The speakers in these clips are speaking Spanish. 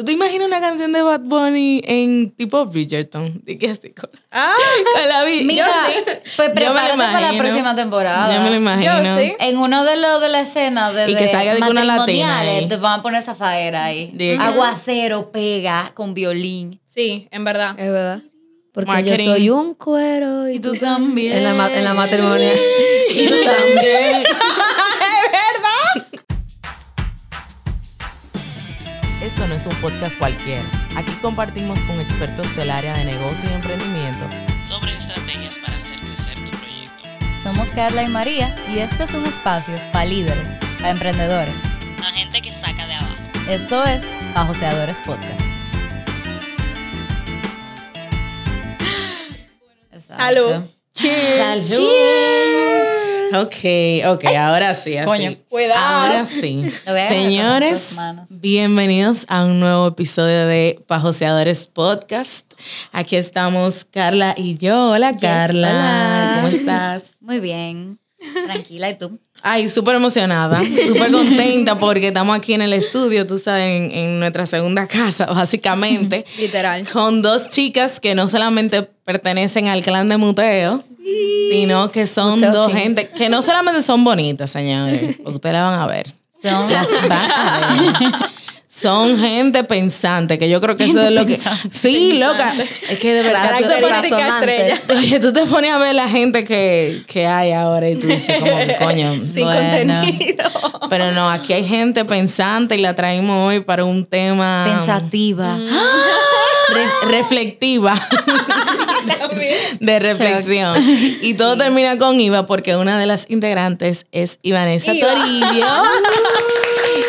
¿Tú te imaginas una canción de Bad Bunny en tipo Bridgerton? ¿De qué así? Con, Ah, con la vi- Mira, sí. pues Yo me lo prepárate para la imagino. próxima temporada. Yo me lo imagino. Yo sí. En uno de los de la escena de, Y que de salga de una latina matrimoniales, ahí. te van a poner esa faera ahí. Aguacero pega con violín. sí, en verdad. Es verdad. Porque Marketing. yo soy un cuero y, Y tú también. En la, en la matrimonio. Y tú también. Esto no es un podcast cualquiera. Aquí compartimos con expertos del área de negocio y emprendimiento sobre estrategias para hacer crecer tu proyecto. Somos Carla y María y este es un espacio para líderes, para emprendedores, la gente que saca de abajo. Esto es Bajoseadores Podcast. Exacto. Salud. Cheers. Ok, ok, ahora sí, así. Coño. Cuidado. Ahora sí. Señores, bienvenidos a un nuevo episodio de Pajoseadores Podcast. Aquí estamos Carla y yo. Hola, Carla. hola. ¿Cómo estás? Muy bien. Tranquila, ¿y tú? Ay, súper emocionada, súper contenta porque estamos aquí en el estudio, tú sabes, en, en nuestra segunda casa, básicamente. Literal. Con dos chicas que no solamente pertenecen al clan de Muteo, sino que son dos Team. gente que no solamente son bonitas, señores, porque ustedes la van a ver. Son Las van a ver. Son gente pensante, que yo creo que eso es lo que... Sí, loca. Es que de verdad... tú te. Oye, tú te pones a ver la gente que, que hay ahora y tú dices como, coño, Sin bueno. contenido. Pero no, aquí hay gente pensante y la traímos hoy para un tema pensativa. re- reflectiva de reflexión. Y todo termina con Iva porque una de las integrantes es Ivanesa Iva. Toribio.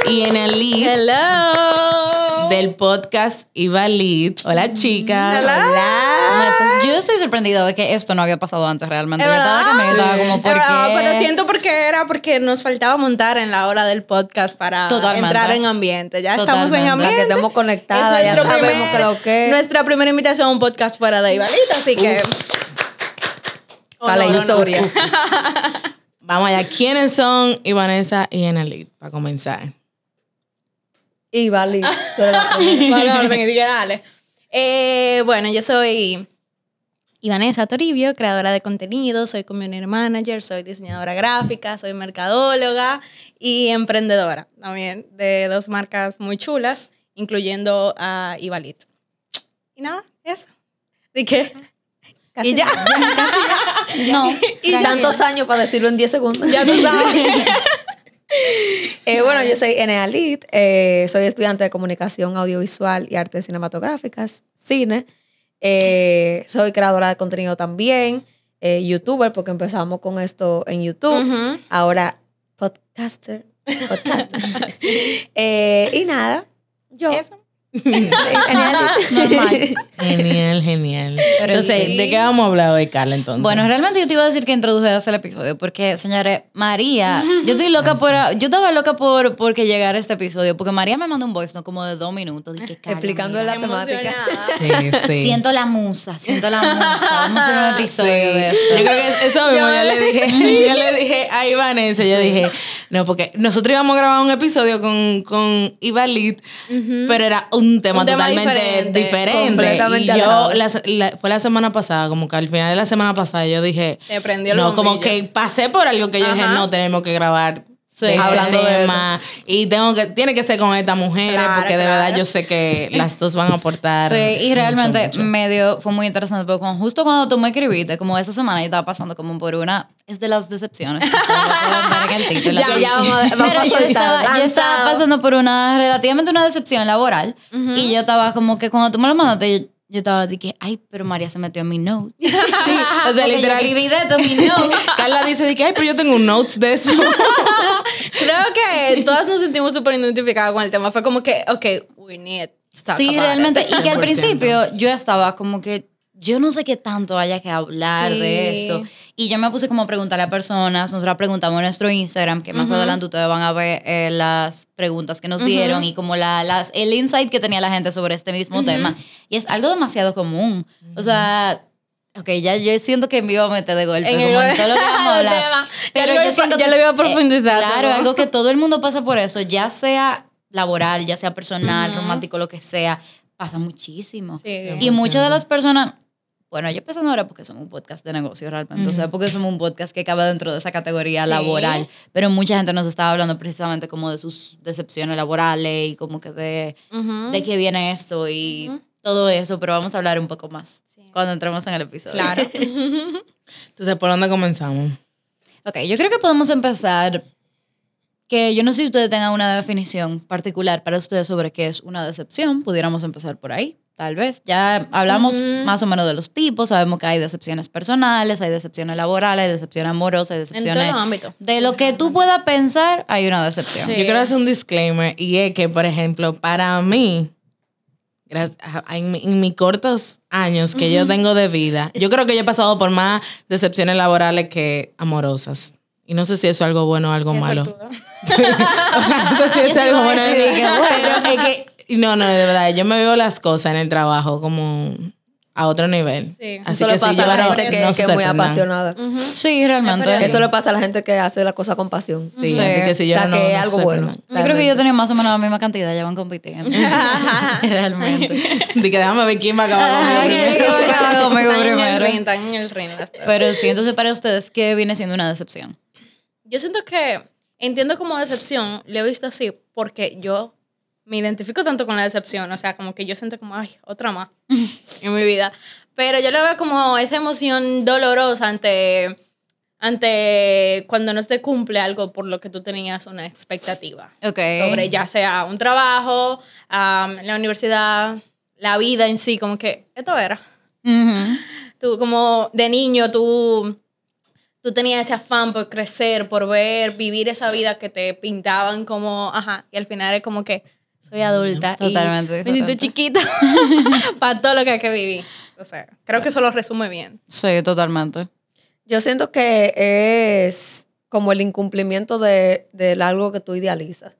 Y en el lead Hello. del podcast Iva Lead. Hola chicas. Hello. ¿Cómo estás? Yo estoy sorprendida de que esto no había pasado antes realmente. Es Yo estaba como, Es ¿por qué? Pero siento porque era porque nos faltaba montar en la hora del podcast para Totalmente. entrar en ambiente. Ya estamos en. La ambiente. que estemos Es conectadas, ya nuestro sabemos primer- que es. Nuestra primera invitación a un podcast fuera de Ibalita, así que. Para la Oh, no, no, no. historia. Vamos allá. ¿Quiénes son Ivanesa y en el lead? Para comenzar. Y Vali, tú eres la primera. Vale, orden, y dije, dale. Eh, bueno, yo soy Ivanesa Toribio, creadora de contenido, soy community manager, soy diseñadora gráfica, soy mercadóloga y emprendedora también de dos marcas muy chulas, incluyendo a Ivalit. Y nada, eso. ¿De qué? Casi y ya. No. Y tantos años para decirlo en 10 segundos. ya tú sabes. Eh, bueno, yo soy Enea Lid, eh, soy estudiante de comunicación audiovisual y artes cinematográficas, cine. Eh, soy creadora de contenido también, youtuber, porque empezamos con esto en YouTube. Ahora podcaster. podcaster. Y nada, yo. Eso. Lid. Normal. Genial, genial. Pero entonces, sí. ¿de qué vamos a hablar hoy, Carla, entonces? Bueno, realmente yo te iba a decir que introdujeras el episodio porque, señores, María, yo estoy loca por, yo estaba loca por porque llegara este episodio porque María me mandó un voice no como de dos minutos dije, Carla, Explicando mira, la temática. Emocionada. Sí, sí. Siento la musa, siento la musa. Vamos a hacer un episodio Sí. de esto. Yo creo que eso mismo, Yo- yo le dije, yo le dije a Ivanesa, yo dije, no, porque nosotros íbamos a grabar un episodio con, con Ivalit, pero era un tema Un tema totalmente diferente, y yo, alejado. la, la- fue la semana pasada, como que al final de la semana pasada, yo dije, Te prendió el no, como que pasé por algo que yo dije, no, tenemos que grabar. de este de tema y tengo que tiene que ser con estas mujeres Claro, porque de claro. verdad yo sé que las dos van a aportar Sí, y mucho, realmente mucho. medio fue muy interesante, porque justo cuando tú me escribiste, como esa semana yo estaba pasando como por una, es de las decepciones. El. Ya, ya vamos a- vamos Pero a yo estaba, yo pasando por una, relativamente una decepción laboral, y yo estaba como que cuando tú me lo mandaste, yo, yo estaba de que, ay, pero María se metió en mi note. sí, o sea, yo literal escribí de esto mi note. Carla dice de que, ay, pero yo tengo un notes de eso. Creo que todas nos sentimos súper identificadas con el tema. Fue como que, ok, we need to talk Sí, about realmente. it. Y que al 100%. principio yo estaba como que yo no sé qué tanto haya que hablar Sí. de esto. Y yo me puse como a preguntarle a personas. Nosotros preguntamos en nuestro Instagram, que más adelante ustedes van a ver eh, las preguntas que nos dieron y como la, las, el insight que tenía la gente sobre este mismo tema. Y es algo demasiado común. O sea. Ok, ya yo siento que me iba a meter de golpe En como el- en todo lo que vamos a hablar. Ya Pero yo siento ya que lo iba a eh, profundizar, claro, ¿no? algo que todo el mundo pasa por eso, ya sea laboral, ya sea personal, romántico, lo que sea, pasa muchísimo. Sí. Y muchas de las personas, bueno, yo pensando ahora porque somos un podcast de negocio realmente, o sea, porque somos un podcast que acaba dentro de esa categoría Sí. laboral, pero mucha gente nos estaba hablando precisamente como de sus decepciones laborales y como que de, Ujú. de qué viene esto y todo eso, pero vamos a hablar un poco más Sí. cuando entremos en el episodio. Claro. Entonces, ¿por dónde comenzamos? Ok, yo creo que podemos empezar que yo no sé si ustedes tengan una definición particular para ustedes sobre qué es una decepción. Pudiéramos empezar por ahí, tal vez. Ya hablamos más o menos de los tipos, sabemos que hay decepciones personales, hay decepciones laborales, hay decepciones amorosas, hay en decepciones... todos los ámbitos. De lo que tú puedas pensar, hay una decepción. Sí. Yo quiero hacer un disclaimer y es que, por ejemplo, para mí, en, en mis cortos años que yo tengo de vida, yo creo que yo he pasado por más decepciones laborales que amorosas. Y no sé si eso es algo bueno o algo malo. O sea, no sé si es algo bueno. decir que, Pero es que, no, no, de verdad, yo me veo las cosas en el trabajo como a otro nivel. Sí. Así Eso le que pasa si a la gente que, no se que es muy apasionada. Sí, realmente. Eso le pasa a la gente que hace la cosa con pasión. Sí, Sí. así que si O yo sea, no, que es no algo bueno. Yo creo que yo tenía más o menos la misma cantidad, ya van compitiendo. realmente. De que déjame ver quién va a acabar conmigo primero. Conmigo Están en el primero. ring, están en el ring las tres. Pero sí, entonces para ustedes, ¿qué viene siendo una decepción? Yo siento que entiendo como decepción, lo he visto así porque yo me identifico tanto con la decepción, o sea, como que yo siento como, ay, otra más en mi vida. Pero yo lo veo como esa emoción dolorosa ante, ante cuando no te cumple algo por lo que tú tenías una expectativa. Ok. Sobre ya sea un trabajo, la universidad, la vida en sí, como que esto era. Tú como de niño, tú, tú tenías ese afán por crecer, por ver, vivir esa vida que te pintaban como, ajá, y al final es como que soy adulta. y Totalmente, Me siento chiquita para todo lo que hay que vivir. O sea, creo que eso lo resume bien. Sí, totalmente. Yo siento que es como el incumplimiento de, de algo que tú idealizas.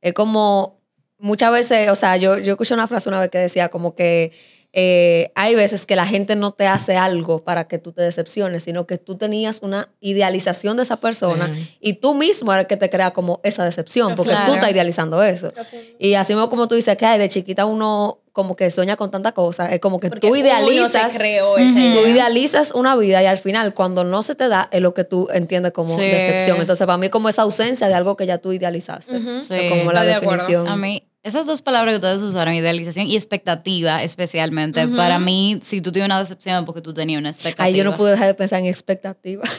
Es como muchas veces, o sea, yo, yo escuché una frase una vez que decía como que eh, hay veces que la gente no te hace algo para que tú te decepciones, sino que tú tenías una idealización de esa persona Sí. y tú mismo eres el que te crea como esa decepción, porque Claro. tú estás idealizando eso. Y así mismo como tú dices que ay, de chiquita uno como que sueña con tanta cosa, es como que Porque tú idealizas se creó esa Tú idea. idealizas una vida y al final, cuando no se te da, es lo que tú entiendes como Sí. decepción. Entonces, para mí, es como esa ausencia de algo que ya tú idealizaste. Sí. como la Estoy de acuerdo. definición. A mí, esas dos palabras que ustedes usaron, idealización y expectativa especialmente, para mí, si tú tienes una decepción es porque tú tenías una expectativa. Ay, yo no pude dejar de pensar en expectativa.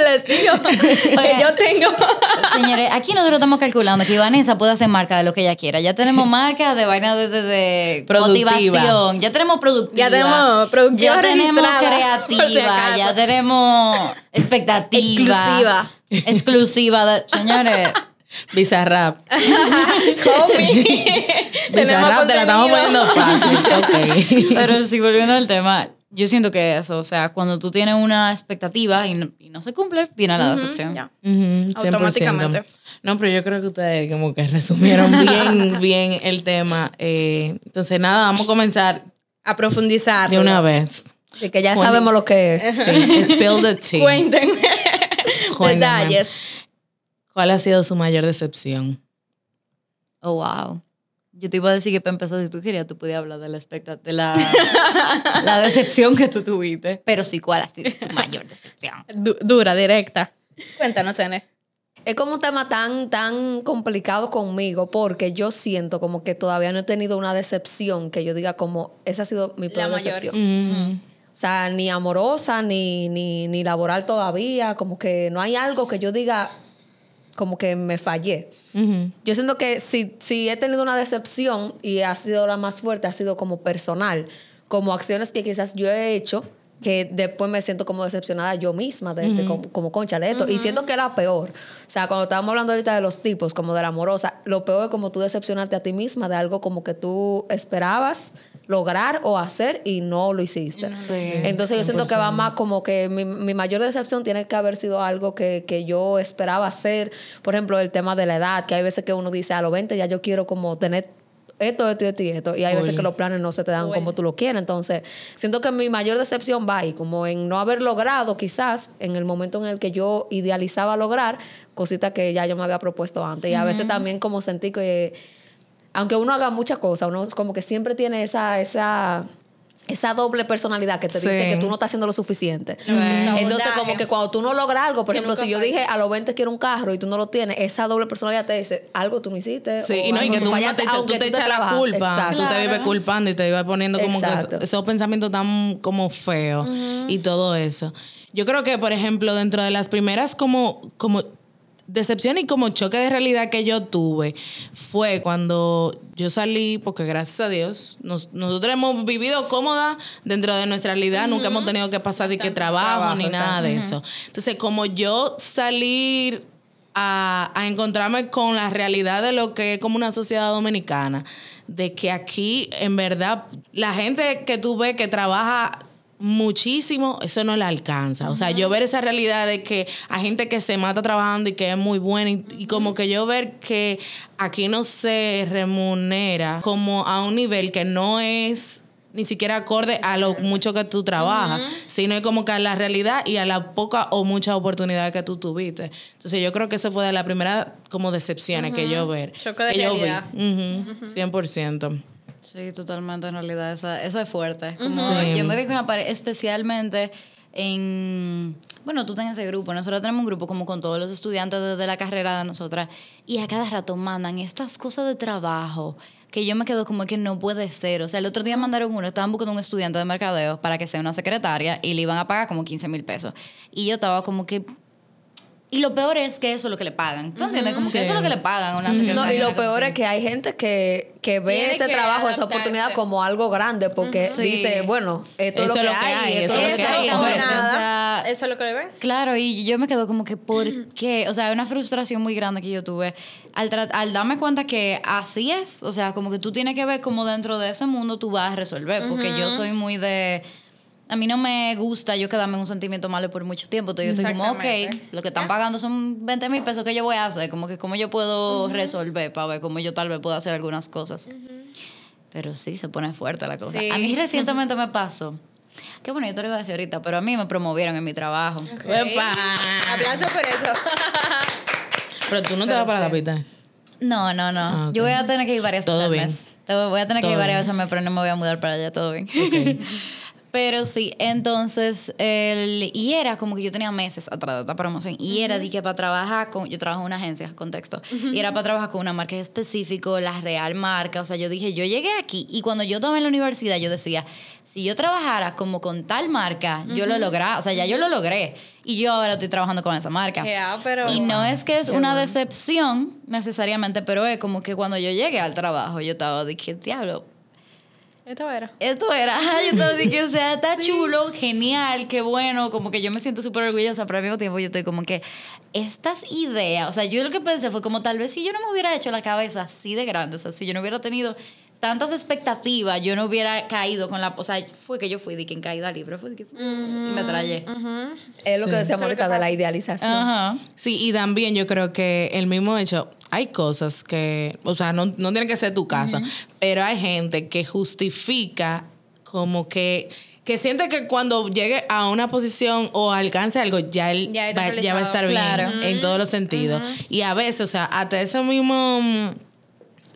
Les digo que yo tengo. Señores, aquí nosotros estamos calculando que Vanessa puede hacer marca de lo que ella quiera. Ya tenemos marca de vaina de, de- motivación. Ya tenemos productiva. Ya tenemos productiva Ya tenemos si creativa. ya tenemos expectativa. Exclusiva. Exclusiva. de- señores, Bizarrap. Homie. Bizarrap te la estamos poniendo fácil. Ok. pero si volviendo al tema, yo siento que eso, o sea, cuando tú tienes una expectativa y no, y no se cumple, viene la decepción. Ya. Ujú, 100%. Automáticamente. No, pero yo creo que ustedes como que resumieron bien, bien el tema. Eh, entonces, nada, vamos a comenzar A profundizar. de una vez. Así que ya sabemos lo que es. Sí, spill the tea. Cuéntenme Cuéntame. detalles. ¿Cuál ha sido su mayor decepción? Oh, wow. Yo te iba a decir que para empezar, si tú querías, tú podías hablar de la expectativa, de la, la decepción que tú tuviste. Pero sí, ¿cuál ha sido tu mayor decepción? Du- dura, directa. Cuéntanos, Ene. Es como un tema tan, tan complicado conmigo porque yo siento como que todavía no he tenido una decepción que yo diga como esa ha sido mi peor decepción. Mm, O sea, ni amorosa, ni, ni, ni laboral todavía. Como que no hay algo que yo diga como que me fallé. Yo siento que si, si he tenido una decepción y ha sido la más fuerte, ha sido como personal, como acciones que quizás yo he hecho que después me siento como decepcionada yo misma de, de como, como concha de esto. Y siento que era peor. O sea, cuando estábamos hablando ahorita de los tipos, como de la amorosa, lo peor es como tú decepcionarte a ti misma de algo como que tú esperabas lograr o hacer y no lo hiciste. Sí. Entonces yo siento que va más como que mi, mi mayor decepción tiene que haber sido algo que, que yo esperaba hacer. Por ejemplo, el tema de la edad, que hay veces que uno dice a los 20 ya yo quiero como tener esto, esto, esto y esto. Y hay veces que los planes no se te dan como tú lo quieres. Entonces, siento que mi mayor decepción va ahí, como en no haber logrado quizás en el momento en el que yo idealizaba lograr cositas que ya yo me había propuesto antes. Y a veces también como sentí que, aunque uno haga muchas cosas, uno como que siempre tiene esa... esa esa doble personalidad que te dice Sí. que tú no estás haciendo lo suficiente. Esa Entonces, como que cuando tú no logras algo, por Que ejemplo, si yo dije a los 20 quiero un carro y tú no lo tienes, esa doble personalidad te dice algo tú no hiciste. Sí, o y no, y que tú, fallaste, te, echa- tú aunque te echas la trabajas. culpa. Exacto. Tú te vives culpando y te ibas poniendo como que Exacto. esos pensamientos tan como feos y todo eso. Yo creo que, por ejemplo, dentro de las primeras como, como decepción y como choque de realidad que yo tuve fue cuando yo salí, porque gracias a Dios, nos- nosotros hemos vivido cómoda dentro de nuestra realidad, nunca hemos tenido que pasar de que trabajo, Trabajo, ni nada de eso. Entonces, como yo salir a, a encontrarme con la realidad de lo que es como una sociedad dominicana, de que aquí en verdad la gente que tú ves que trabaja muchísimo, eso no le alcanza. O sea, yo ver esa realidad de que hay gente que se mata trabajando y que es muy buena y, y como que yo ver que aquí no se remunera como a un nivel que no es ni siquiera acorde a lo mucho que tú trabajas, sino es como que a la realidad y a la poca o mucha oportunidad que tú tuviste. Entonces yo creo que eso fue de las primeras como decepciones que yo ver. Choque de que yo vi. realidad. Ujú, 100%. Sí, totalmente, en realidad, esa, esa es fuerte. Como Sí. Yo me di con una pared, especialmente en... Bueno, tú tienes ese grupo, nosotros tenemos un grupo como con todos los estudiantes de, de la carrera de nosotras, y a cada rato mandan estas cosas de trabajo que yo me quedo como que no puede ser. O sea, el otro día mandaron uno, estaban buscando un estudiante de mercadeo para que sea una secretaria y le iban a pagar como 15 mil pesos. Y yo estaba como que... Y lo peor es que eso es lo que le pagan. ¿Tú entiendes? Como que eso es lo que le pagan a una secretaria. No, y lo peor es que hay gente que, que ve Tiene ese que trabajo, esa oportunidad como algo grande porque Sí. dice, bueno, esto Eso es lo que hay, esto es lo eso que es hay. lo como que hay. nada. O sea, Eso es lo que le ven. Claro, y yo me quedo como que, ¿por qué? O sea, hay una frustración muy grande que yo tuve al, al darme cuenta que así es. O sea, como que tú tienes que ver cómo dentro de ese mundo tú vas a resolver. Porque yo soy muy de. A mí no me gusta yo quedarme en un sentimiento malo por mucho tiempo. Entonces yo estoy como, ok, lo que están pagando son 20 mil pesos que yo voy a hacer. Como que cómo yo puedo resolver para ver cómo yo tal vez puedo hacer algunas cosas. Pero sí, se pone fuerte la cosa. Sí. A mí recientemente me pasó. Qué bueno, yo te lo iba a decir ahorita, pero a mí me promovieron en mi trabajo. ¡Epa! Aplauso por eso. Pero tú no te vas para la capital. No, no, no. Ah. Yo voy a tener que ir varias Todo veces al bien. voy a tener que Todo ir varias veces pero no me voy a mudar para allá, todo bien. Pero sí, entonces, el, y era como que yo tenía meses atrás de esta promoción, y era de que para trabajar con, yo trabajo en una agencia, contexto, y era para trabajar con una marca específico, la real marca, o sea, yo dije, yo llegué aquí, y cuando yo estaba en la universidad, yo decía, si yo trabajara como con tal marca, yo lo logré, o sea, ya yo lo logré, y yo ahora estoy trabajando con esa marca. Pero. Y no es que es una decepción necesariamente, pero es como que cuando yo llegué al trabajo, yo estaba de que diablo. Esto era. Esto era, yo estaba de que, o sea, está chulo, genial, qué bueno, como que yo me siento súper orgullosa, pero al mismo tiempo yo estoy como que estas ideas, o sea, yo lo que pensé fue como tal vez si yo no me hubiera hecho la cabeza así de grande, o sea, si yo no hubiera tenido tantas expectativas, yo no hubiera caído con la, o sea, fue que yo fui de que en caída libre, fue de que y me traje. Es lo que decíamos ahorita de la idealización. Ajá. Sí, y también yo creo que el mismo hecho, hay cosas que, o sea, no, no tiene que ser tu casa, pero hay gente que justifica como que que siente que cuando llegue a una posición o alcance algo, ya él Ya va, ya va a estar realizado. bien Claro. en todos los sentidos. Y a veces, o sea, hasta ese mismo mm,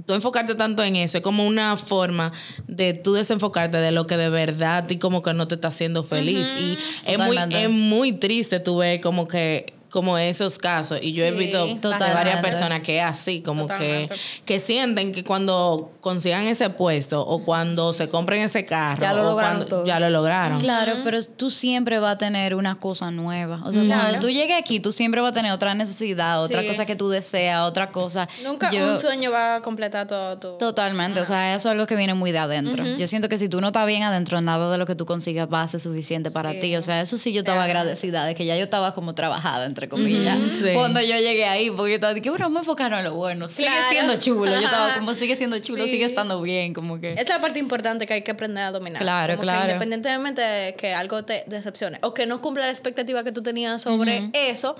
tú enfocarte tanto en eso es como una forma de tú desenfocarte de lo que de verdad y como que no te está haciendo feliz y es muy es muy triste tú ver como que como esos casos y yo he Sí, visto de varias personas que es así como que, Totalmente. que sienten que cuando consigan ese puesto o cuando se compren ese carro Ya lo o lograron cuando- todo. ya lo lograron Claro, pero tú siempre vas a tener una cosa nueva. O sea, cuando tú llegues aquí, tú siempre vas a tener otra necesidad, otra Sí. cosa que tú deseas, otra cosa. Nunca Yo- un sueño va a completar todo tu. Totalmente, o sea, eso es algo que viene muy de adentro. Yo siento que si tú no estás bien adentro, nada de lo que tú consigas va a ser suficiente para Sí. ti. O sea, eso sí yo estaba agradecida de que ya yo estaba como trabajada, entre entre comillas, sí. cuando yo llegué ahí, porque yo estaba de que, bueno, vamos a enfocarnos en lo bueno. Sigue Claro. siendo chulo. Yo estaba como, sigue siendo chulo, Sí. sigue estando bien, como que. Esa es la parte importante que hay que aprender a dominar. Claro, Como que claro. independientemente de que algo te decepcione o que no cumpla la expectativa que tú tenías sobre eso,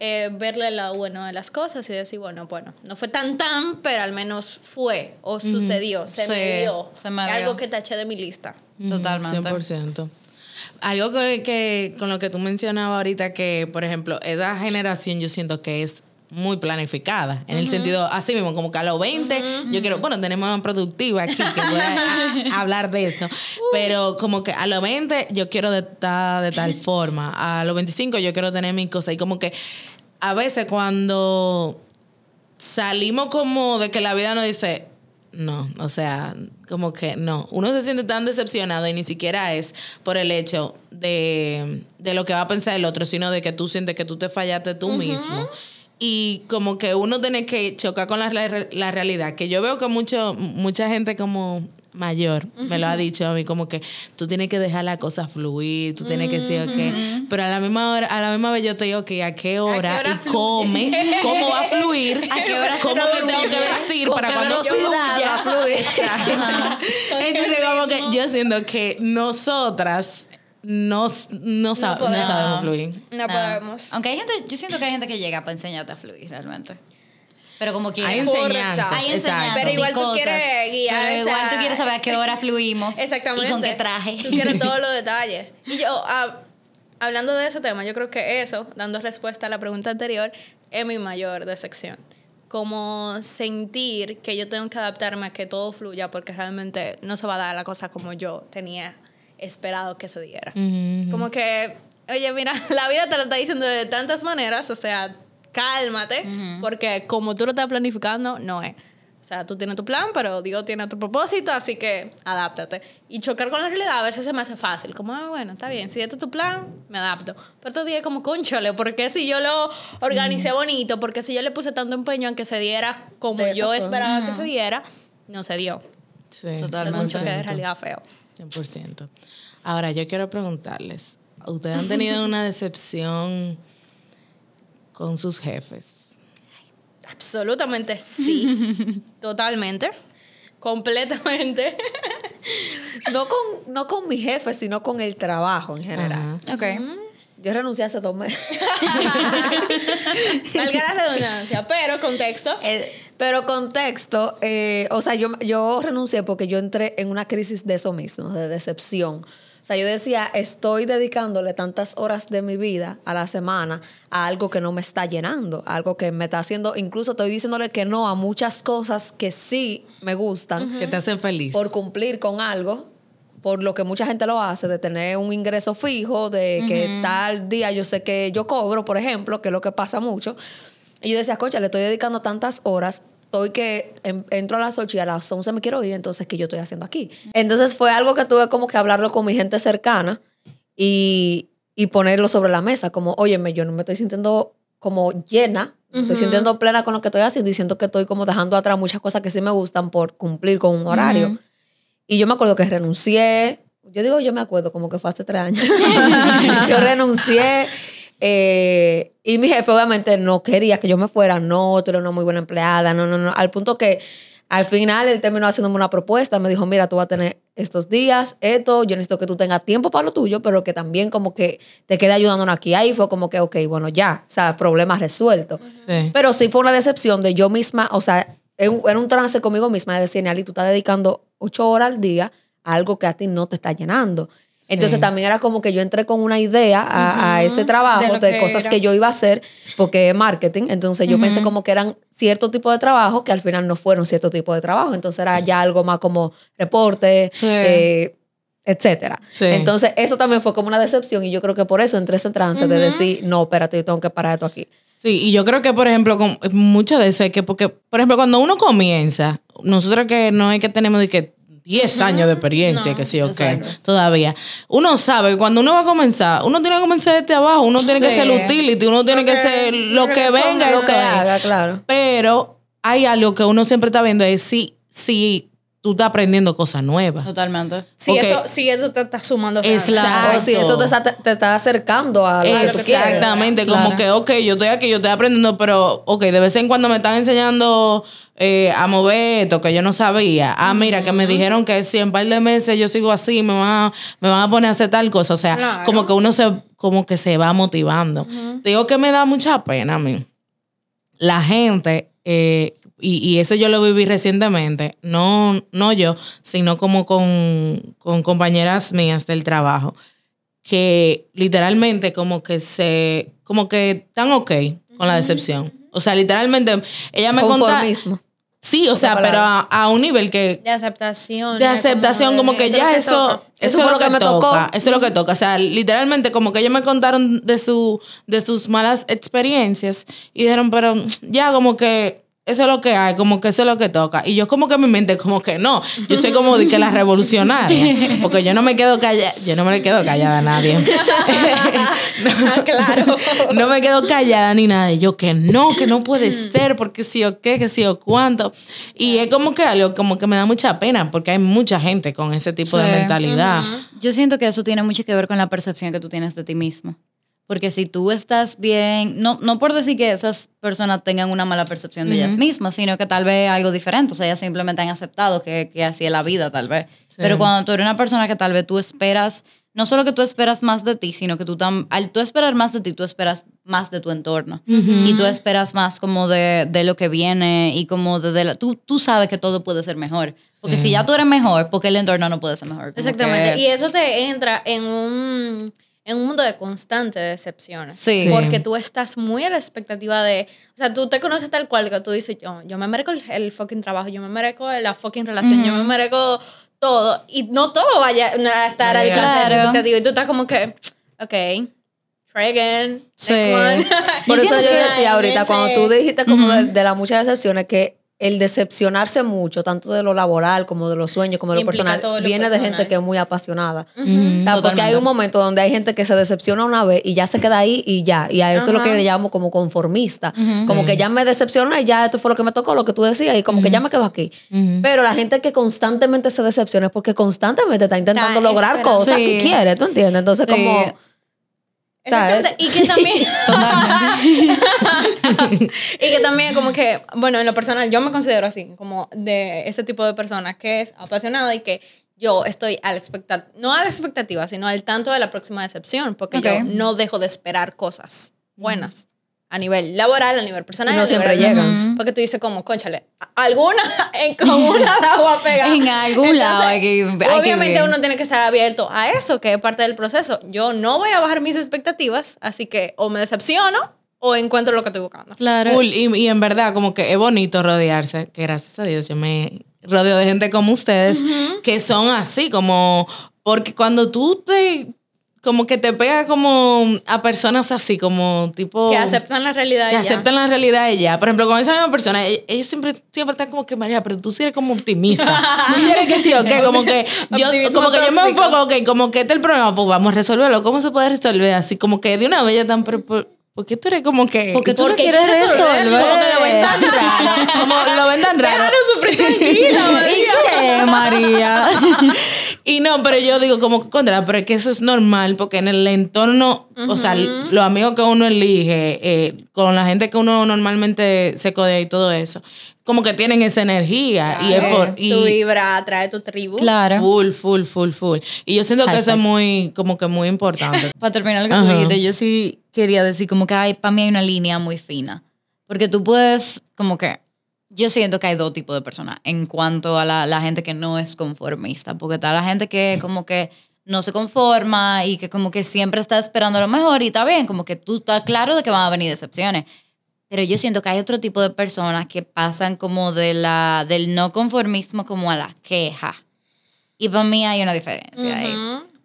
eh, verle lado bueno de las cosas y decir, bueno, bueno, no fue tan tan, pero al menos fue o sucedió, se Sí, me dio. se me dio. algo que taché de mi lista. Totalmente. 100%. Algo que, que con lo que tú mencionabas ahorita, que por ejemplo, esa generación yo siento que es muy planificada, en el sentido, así mismo, como que a los 20, yo quiero, bueno, tenemos una productiva aquí que pueda a- hablar de eso, pero como que a los 20 yo quiero de, ta- de tal forma, a los 25 yo quiero tener mi cosa, y como que a veces cuando salimos como de que la vida nos dice, no, o sea, como que no. Uno se siente tan decepcionado y ni siquiera es por el hecho de, de lo que va a pensar el otro, sino de que tú sientes que tú te fallaste tú mismo. Y como que uno tiene que chocar con la, re- la realidad, que yo veo que mucho, mucha gente como mayor me lo ha dicho a mí como que tú tienes que dejar la cosa fluir, tú tienes que decir, ok, pero a la misma hora, a la misma vez yo te digo que a qué hora, hora y come, cómo va a fluir, ¿A qué hora cómo me tengo que vestir ¿Con para cuando fluya. va a fluir? Entonces como que yo siento que nosotras no, no, sab- no podemos. sabemos fluir. No podemos. Aunque hay gente, yo siento que hay gente que llega para enseñarte a fluir realmente. Pero como quiera. Hay Fuerza. enseñanzas, Hay exacto. enseñanzas Pero igual tú cosas. quieres guiar Pero igual esa- tú quieres saber a qué hora fluimos. Exactamente. Y con qué traje. Tú quieres todos los detalles. Y yo, ah, hablando de ese tema, yo creo que eso, dando respuesta a la pregunta anterior, es mi mayor decepción. Como sentir que yo tengo que adaptarme a que todo fluya porque realmente no se va a dar la cosa como yo tenía esperado que se diera. Como que, oye, mira, la vida te lo está diciendo de tantas maneras, o sea, cálmate, porque como tú lo estás planificando, no es. O sea, tú tienes tu plan, pero Dios tiene otro propósito, así que adáptate. Y chocar con la realidad a veces se me hace fácil. Como, ah, bueno, está bien, si este es tu plan, me adapto. Pero otro día como, conchole, porque si yo lo organicé bonito, porque si yo le puse tanto empeño en que se diera como yo forma. esperaba que se diera, no se dio. Sí, un Totalmente. choque de realidad feo. 100%. Ahora, yo quiero preguntarles, ¿ustedes han tenido una decepción con sus jefes? Absolutamente sí. Totalmente. Completamente. No con, no con mi jefe, sino con el trabajo en general. Ajá. Ok. Yo renuncié hace dos meses. Valga la redundancia, pero contexto. Eh, pero contexto, eh, o sea, yo, yo renuncié porque yo entré en una crisis de eso mismo, de decepción. O sea, yo decía, estoy dedicándole tantas horas de mi vida a la semana a algo que no me está llenando, algo que me está haciendo, incluso estoy diciéndole que no a muchas cosas que sí me gustan Que te hacen feliz. por cumplir con algo, por lo que mucha gente lo hace, de tener un ingreso fijo, de que tal día yo sé que yo cobro, por ejemplo, que es lo que pasa mucho. Y yo decía, cocha, le estoy dedicando tantas horas, estoy que en- entro a las 8 y a las 11 me quiero ir, entonces, ¿qué yo estoy haciendo aquí? Entonces fue algo que tuve como que hablarlo con mi gente cercana y, y ponerlo sobre la mesa, como, óyeme, yo no me estoy sintiendo como llena, me estoy sintiendo plena con lo que estoy haciendo y siento que estoy como dejando atrás muchas cosas que sí me gustan por cumplir con un horario. Y yo me acuerdo que renuncié, yo digo yo me acuerdo como que fue hace tres años. yo renuncié eh, y mi jefe obviamente no quería que yo me fuera, no, tú eres una muy buena empleada, no, no, no, al punto que al final él terminó haciéndome una propuesta, me dijo, mira, tú vas a tener estos días, esto, yo necesito que tú tengas tiempo para lo tuyo, pero que también como que te quede ayudándonos aquí. Ahí fue como que, ok, bueno, ya, o sea, problema resuelto. Sí. Pero sí fue una decepción de yo misma, o sea, era un, trance conmigo misma de decir, Neali, tú estás dedicando ocho horas al día a algo que a ti no te está llenando. Entonces Sí. también era como que yo entré con una idea a, a ese trabajo De de, lo que cosas que yo iba a hacer porque es marketing. Entonces yo pensé como que eran cierto tipo de trabajo que al final no fueron cierto tipo de trabajo. Entonces era ya algo más como reporte, Sí. eh, etcétera. Sí. Entonces eso también fue como una decepción y yo creo que por eso entré en ese trance de decir, no, espérate, yo tengo que parar esto aquí. Sí, y yo creo que, por ejemplo, con, mucho de eso es que, porque, por ejemplo, cuando uno comienza, nosotros que no es que tenemos de que 10 años de experiencia, que sí, ok, todavía. Uno sabe que cuando uno va a comenzar, uno tiene que comenzar desde abajo, uno tiene que ser utility, uno tiene que, ser lo que que venga, Lo que haga, claro. Pero hay algo que uno siempre está viendo es si, si tú estás aprendiendo cosas nuevas. Totalmente. Si Porque- eso, si eso te está sumando. Exacto. O si esto te está, te está acercando a lo que tú quieres. Exactamente, Claro. como que, ok, yo estoy aquí, yo estoy aprendiendo, pero, ok, de vez en cuando me están enseñando eh, a mover esto que yo no sabía. Ah, mira, que me dijeron que si en par de meses yo sigo así, me van a, me van a poner a hacer tal cosa. O sea, Claro. como que uno se, como que se va motivando. Digo que me da mucha pena a mí. La gente, eh, y, y eso yo lo viví recientemente, no, no yo, sino como con, con compañeras mías del trabajo, que literalmente como que se, como que están ok con la decepción. O sea, literalmente, ella me contaba... Sí, o sea, pero a, a un nivel que... De aceptación. De ya aceptación, como que ya que eso, toca. eso, Eso fue lo que, me tocó. toca. Eso es lo que toca. O sea, literalmente, como que ellos me contaron de, su, de sus malas experiencias y dijeron, pero ya, como que eso es lo que hay, como que eso es lo que toca. Y yo como que en mi mente, como que no. Yo soy como de que la revolucionaria. Porque yo no me quedo callada. Yo no me quedo callada a nadie. Ah, claro. no me quedo callada ni nada. Y yo que no, que no puede ser, porque sí o qué, que sí o cuánto. Y es como que algo como que me da mucha pena, porque hay mucha gente con ese tipo de mentalidad. Yo siento que eso tiene mucho que ver con la percepción que tú tienes de ti mismo. Porque si tú estás bien, no, no por decir que esas personas tengan una mala percepción de ellas mismas, sino que tal vez algo diferente. O sea, ellas simplemente han aceptado que, que así es la vida, tal vez. Pero cuando tú eres una persona que tal vez tú esperas, no solo que tú esperas más de ti, sino que tú tam- al tú esperar más de ti, tú esperas más de tu entorno. Y tú esperas más como de, de lo que viene y como de, de la- tú, tú sabes que todo puede ser mejor. Porque si ya tú eres mejor, porque el entorno no puede ser mejor? Como Exactamente. que- Y eso te entra en un, en un mundo de constantes decepciones. Sí. Porque tú estás muy a la expectativa de. O sea, tú te conoces tal cual que tú dices, yo, yo me merezco el, el fucking trabajo, yo me merezco la fucking relación, yo me merezco todo. Y no todo vaya a estar al alcance de la expectativa. Y tú estás como que, ok, try again. Sí. Next one. Por eso yo decía ahorita, cuando tú dijiste como de, de las muchas decepciones, que el decepcionarse mucho, tanto de lo laboral como de los sueños, como de lo personal, lo viene de gente que es muy apasionada. O sea, porque hay un momento donde hay gente que se decepciona una vez y ya se queda ahí y ya. Y a eso es lo que le llamo como conformista. Como que ya me decepciona y ya esto fue lo que me tocó, lo que tú decías, y como que ya me quedo aquí. Pero la gente que constantemente se decepciona es porque constantemente está intentando Está lograr cosas Sí. que quiere, ¿tú entiendes? Entonces, Sí. como. ¿sabes? Y que también. y que también, como que, bueno, en lo personal, yo me considero así, como de ese tipo de persona que es apasionada y que yo estoy a la expectativa, no a la expectativa, sino al tanto de la próxima decepción, porque Ok. yo no dejo de esperar cosas buenas. A nivel laboral, a nivel personal. No siempre llegan. Porque tú dices como, conchale, alguna, en con una la voy a pegar. En algún lado hay que- hay que Obviamente ver. uno tiene que estar abierto a eso, que es parte del proceso. Yo no voy a bajar mis expectativas, así que o me decepciono o encuentro lo que estoy buscando. Claro. Full, y, y en verdad, como que es bonito rodearse, que gracias a Dios yo me rodeo de gente como ustedes, que son así, como, porque cuando tú te, como que te pegas como a personas así, como tipo... Que aceptan la realidad. que ya. aceptan la realidad de ella. Por ejemplo, con esa misma persona, e- ellos siempre, siempre están como que, María, pero tú sí eres como optimista. tú sí eres que sí, ok, como que yo, como que yo me enfoco, ok, como que este es el problema, pues vamos a resolverlo. ¿Cómo se puede resolver? Así como que de una vez ya tan, pero ¿por, qué tú eres como que... Porque tú Porque quieres resolver. como que lo ven tan raro, como lo ven tan raro. Déjanos sufrir tranquila, María. ¿Qué, María? Y no, pero yo digo como que contra, pero es que eso es normal porque en el entorno, o sea, los amigos que uno elige, eh, con la gente que uno normalmente se codea y todo eso, como que tienen esa energía y es por... Y, tu vibra atrae tu tribu. claro. Full, full, full, full. Y yo siento que eso es muy, como que muy importante. Para terminar lo que tú dijiste, yo sí quería decir como que hay, para mí hay una línea muy fina. Porque tú puedes, como que, yo siento que hay dos tipos de personas en cuanto a la, la gente que no es conformista. Porque está la gente que como que no se conforma y que como que siempre está esperando lo mejor y está bien, como que tú estás claro de que van a venir decepciones. Pero yo siento que hay otro tipo de personas que pasan como de la, del no conformismo como a la queja. Y para mí hay una diferencia ahí.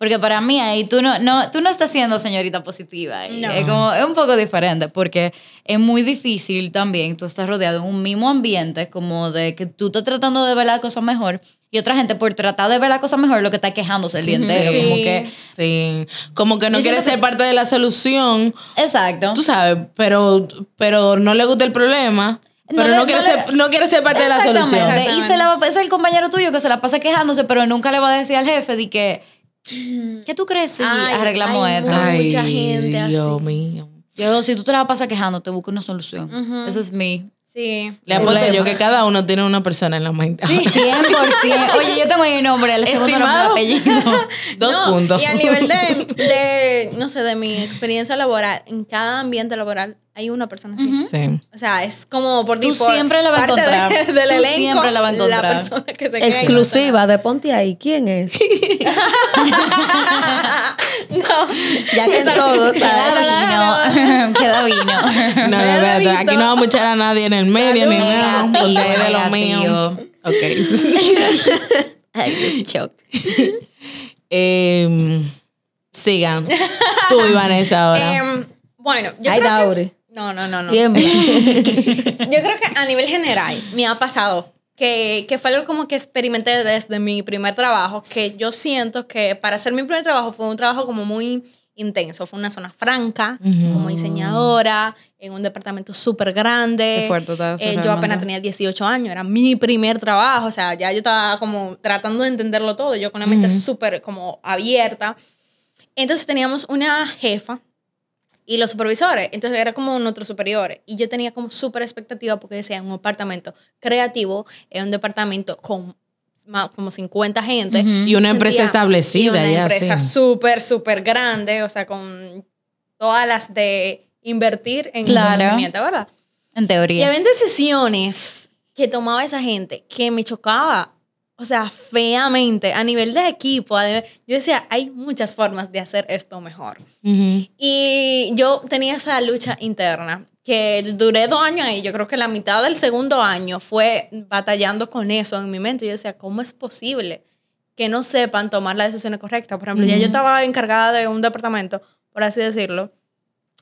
Porque para mí ahí tú no, no, tú no estás siendo señorita positiva. No. Es, como, es un poco diferente porque es muy difícil también tú estás rodeado en un mismo ambiente como de que tú estás tratando de ver la cosa mejor y otra gente por tratar de ver la cosa mejor lo que está quejándose el día entero. Sí. Como que, Sí. Como que no quiere ser que- parte de la solución, exacto. tú sabes, pero, pero no le gusta el problema. Pero le- no, quiere le- ser, no quiere ser parte de la solución. Y se la va, es el compañero tuyo que se la pasa quejándose, pero nunca le va a decir al jefe de que, ¿qué tú crees si Ay, arreglamos hay esto? Ay, mucha gente Dios así. mío. Yo, si tú te la pasas quejando, te busco una solución. Ese es mi... Sí. Le apuesto yo que cada uno tiene una persona en la mente. 100%. Oye, yo tengo ahí un nombre, el segundo nombre Estimado. y apellido. Dos No, puntos. Y a nivel de, de, no sé, de mi experiencia laboral, en cada ambiente laboral hay una persona así. Sí. O sea, es como por Tú default, siempre la vas a de- encontrar. del Tú elenco, siempre la vas a encontrar. La persona que se. Exclusiva de Ponte ahí. ¿Quién es? No. Ya que todos Queda vino. Queda vino. No, no, espérate, aquí no vamos a echar a nadie en el medio ni nada. Porque es de lo mío. Ok. Ay, qué shock. Em, sigan. Tú y Vanessa ahora. Em, bueno, yo Ay, creo. No, no, no, no. Tiembla. Yo creo que a nivel general me ha pasado que, que fue algo como que experimenté desde mi primer trabajo, que yo siento que para hacer mi primer trabajo fue un trabajo como muy intenso. Fue una zona franca, como diseñadora, en un departamento súper grande. Fuerte Eh, yo apenas tenía 18 años, era mi primer trabajo, o sea, ya yo estaba como tratando de entenderlo todo, yo con la mente súper como abierta. Entonces teníamos una jefa y los supervisores, entonces era como nuestros superiores. Y yo tenía como súper expectativa porque decía, un apartamento creativo, en un departamento con más, como 50 gente. Y una empresa Sentía- establecida y una ya, empresa sí. súper, súper grande, o sea, con todas las de invertir en Claro. conocimiento, ¿verdad? En Y teoría. había decisiones que tomaba esa gente que me chocaba, o sea, feamente, a nivel de equipo. Yo decía, hay muchas formas de hacer esto mejor. Ujú. Y yo tenía esa lucha interna que duré dos años y yo creo que la mitad del segundo año fue batallando con eso en mi mente. Yo decía, ¿cómo es posible que no sepan tomar las decisiones correctas? Por ejemplo, ya yo estaba encargada de un departamento, por así decirlo,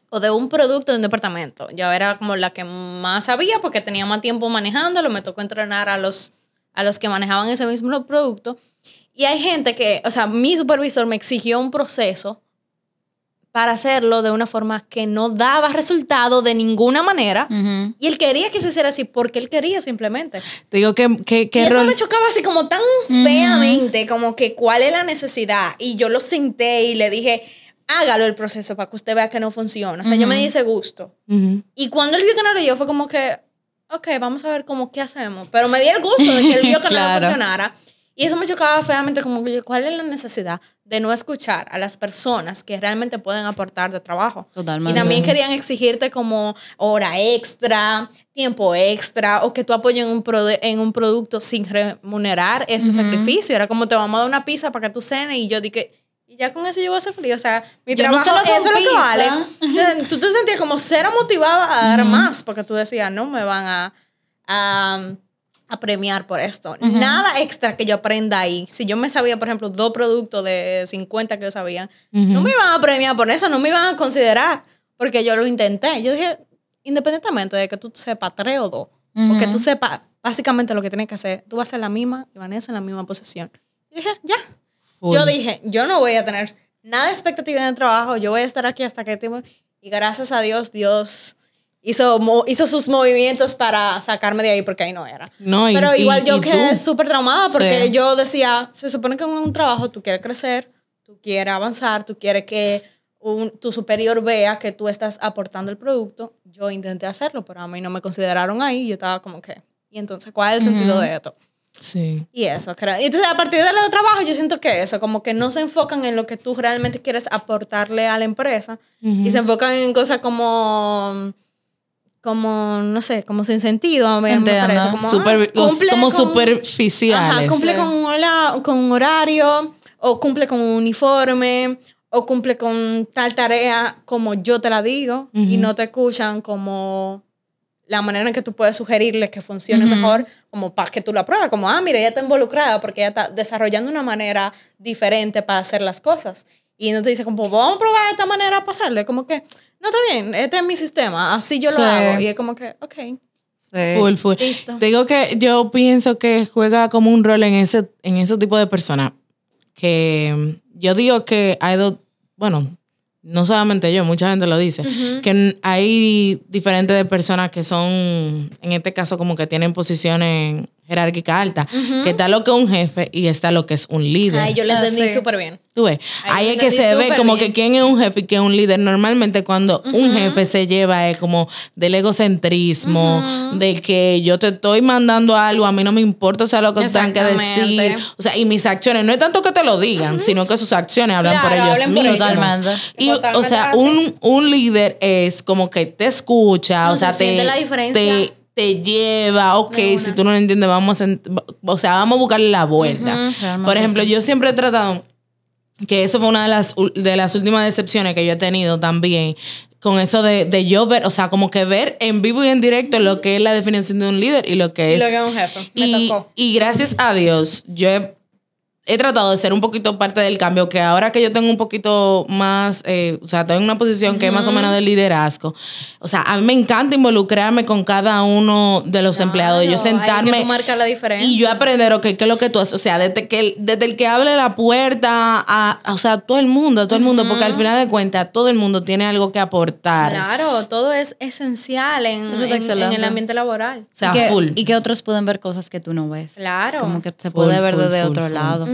o de un producto de un departamento. Yo era como la que más sabía porque tenía más tiempo manejándolo, me tocó entrenar a los, a los que manejaban ese mismo producto. Y hay gente que, o sea, mi supervisor me exigió un proceso para hacerlo de una forma que no daba resultado de ninguna manera. Y él quería que se hiciera así porque él quería simplemente. Te digo que, que, Y que eso rol- me chocaba así como tan feamente, como que cuál es la necesidad. Y yo lo senté y le dije, hágalo el proceso para que usted vea que no funciona. O sea, yo me di ese gusto. Y cuando él vio que no lo yo, fue como que, ok, vamos a ver cómo qué hacemos. Pero me di el gusto de que él vio que no Claro. funcionara. Y eso me chocaba feamente, como ¿cuál es la necesidad de no escuchar a las personas que realmente pueden aportar de trabajo? Totalmente. Y también querían exigirte como hora extra, tiempo extra, o que tú apoyes en un, en un producto sin remunerar ese sacrificio. Era como te vamos a dar una pizza para que tú cenes y yo dije, y ya con eso yo voy a ser feliz. O sea, mi Yo no trabajo, con eso es lo que vale. Entonces, tú te sentías como cero motivada a dar más, porque tú decías, no me van a, a, a premiar por esto. Nada extra que yo aprenda ahí. Si yo me sabía, por ejemplo, dos productos de 50 que yo sabía, no me iban a premiar por eso, no me iban a considerar, porque yo lo intenté. Yo dije, independientemente de que tú sepas tres o dos, o que tú sepas básicamente lo que tienes que hacer, tú vas a hacer la misma y Vanessa en la misma posición. Y dije, ya. Full. Yo dije, yo no voy a tener nada de expectativa en el trabajo, yo voy a estar aquí hasta que tiempo. Y gracias a Dios, Dios hizo, hizo sus movimientos para sacarme de ahí porque ahí no era. No, y- Pero y- igual yo y quedé súper traumada porque Sí. yo decía, se supone que en un trabajo tú quieres crecer, tú quieres avanzar, tú quieres que un- tu superior vea que tú estás aportando el producto. Yo intenté hacerlo, pero a mí no me consideraron ahí. Yo estaba como que, ¿y entonces cuál es el sentido de esto? Sí. Y eso, creo. Y entonces, a partir de los trabajos, yo siento que eso, como que no se enfocan en lo que tú realmente quieres aportarle a la empresa y se enfocan en cosas como, como, no sé, como sin sentido. Me Entiendo. parece como, ah, Super- cumple como con- superficiales. Ajá, cumple Sí. con, un hola- con un horario, o cumple con un uniforme, o cumple con tal tarea como yo te la digo, y no te escuchan como la manera en que tú puedes sugerirles que funcione mejor, como para que tú lo apruebes, como, ah, mira, ella está involucrada porque ella está desarrollando una manera diferente para hacer las cosas. Y no te dice como, vamos a probar esta manera de pasarle, como que, no, está bien, este es mi sistema, así yo Sí. lo hago. Y es como que, ok, Sí. Full, full. Listo. Te digo que yo pienso que juega como un rol en ese, en ese tipo de personas. Que yo digo que hay dos, bueno, no solamente yo, mucha gente lo dice, que hay diferentes de personas que son, en este caso, como que tienen posiciones jerárquicas altas, que está lo que es un jefe y está lo que es un líder. Ay, yo lo Ah, entendí sí. súper bien. Tú ves, Ahí es que se ve como bien. que quién es un jefe y quién es un líder. Normalmente cuando un jefe se lleva es como del egocentrismo, de que yo te estoy mandando algo, a mí no me importa o sea lo que tengan que decir. O sea, y mis acciones, no es tanto que te lo digan, sino que sus acciones hablan Claro, por ellos mismos. Totalmente. Y, o sea, un, un líder es como que te escucha, No, o sea, se te, siente la diferencia. te, te lleva, ok, si tú no lo entiendes, vamos a, o sea, vamos a buscarle la vuelta. Por ejemplo, yo siempre he tratado, que eso fue una de las, de las últimas decepciones que yo he tenido también, con eso de, de yo ver, o sea, como que ver en vivo y en directo lo que es la definición de un líder y lo que Y es lo que es un jefe. Me y, tocó. y gracias a Dios, yo he, he tratado de ser un poquito parte del cambio, que ahora que yo tengo un poquito más, eh, o sea, estoy en una posición que es más o menos de liderazgo, o sea, a mí me encanta involucrarme con cada uno de los empleados, yo que sentarme la diferencia. y yo aprender, ok, qué es lo que tú haces, o sea, desde, que, el- desde el que abre la puerta a, a- o sea, todo el mundo, a todo el mundo, porque al final de cuentas todo el mundo tiene algo que aportar. Claro, todo es esencial en, en- el ambiente laboral. O sea, y, que, full. y que otros pueden ver cosas que tú no ves. Claro. Como que se Full, puede ver desde full, otro full. lado.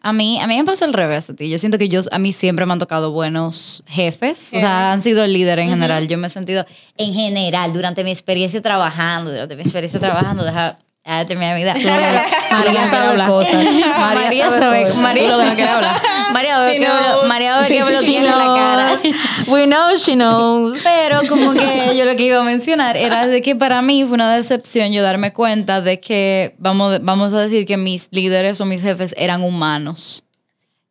A mí, a mí me pasó al revés a ti. Yo siento que yo, a mí siempre me han tocado buenos jefes. O sea, han sido el líder en general. Yo me he sentido, en general, durante mi experiencia trabajando, durante mi experiencia trabajando, deja, ya terminé mi vida. María sabe cosas. María, María sabe, cosas. María- lo que no quieres hablar. María, ve que hablo- knows. María, ve que hablo She tiene en la cara. We know she knows. Pero como que yo lo que iba a mencionar era de que para mí fue una decepción yo darme cuenta de que, vamos, vamos a decir que mis líderes o mis jefes eran humanos.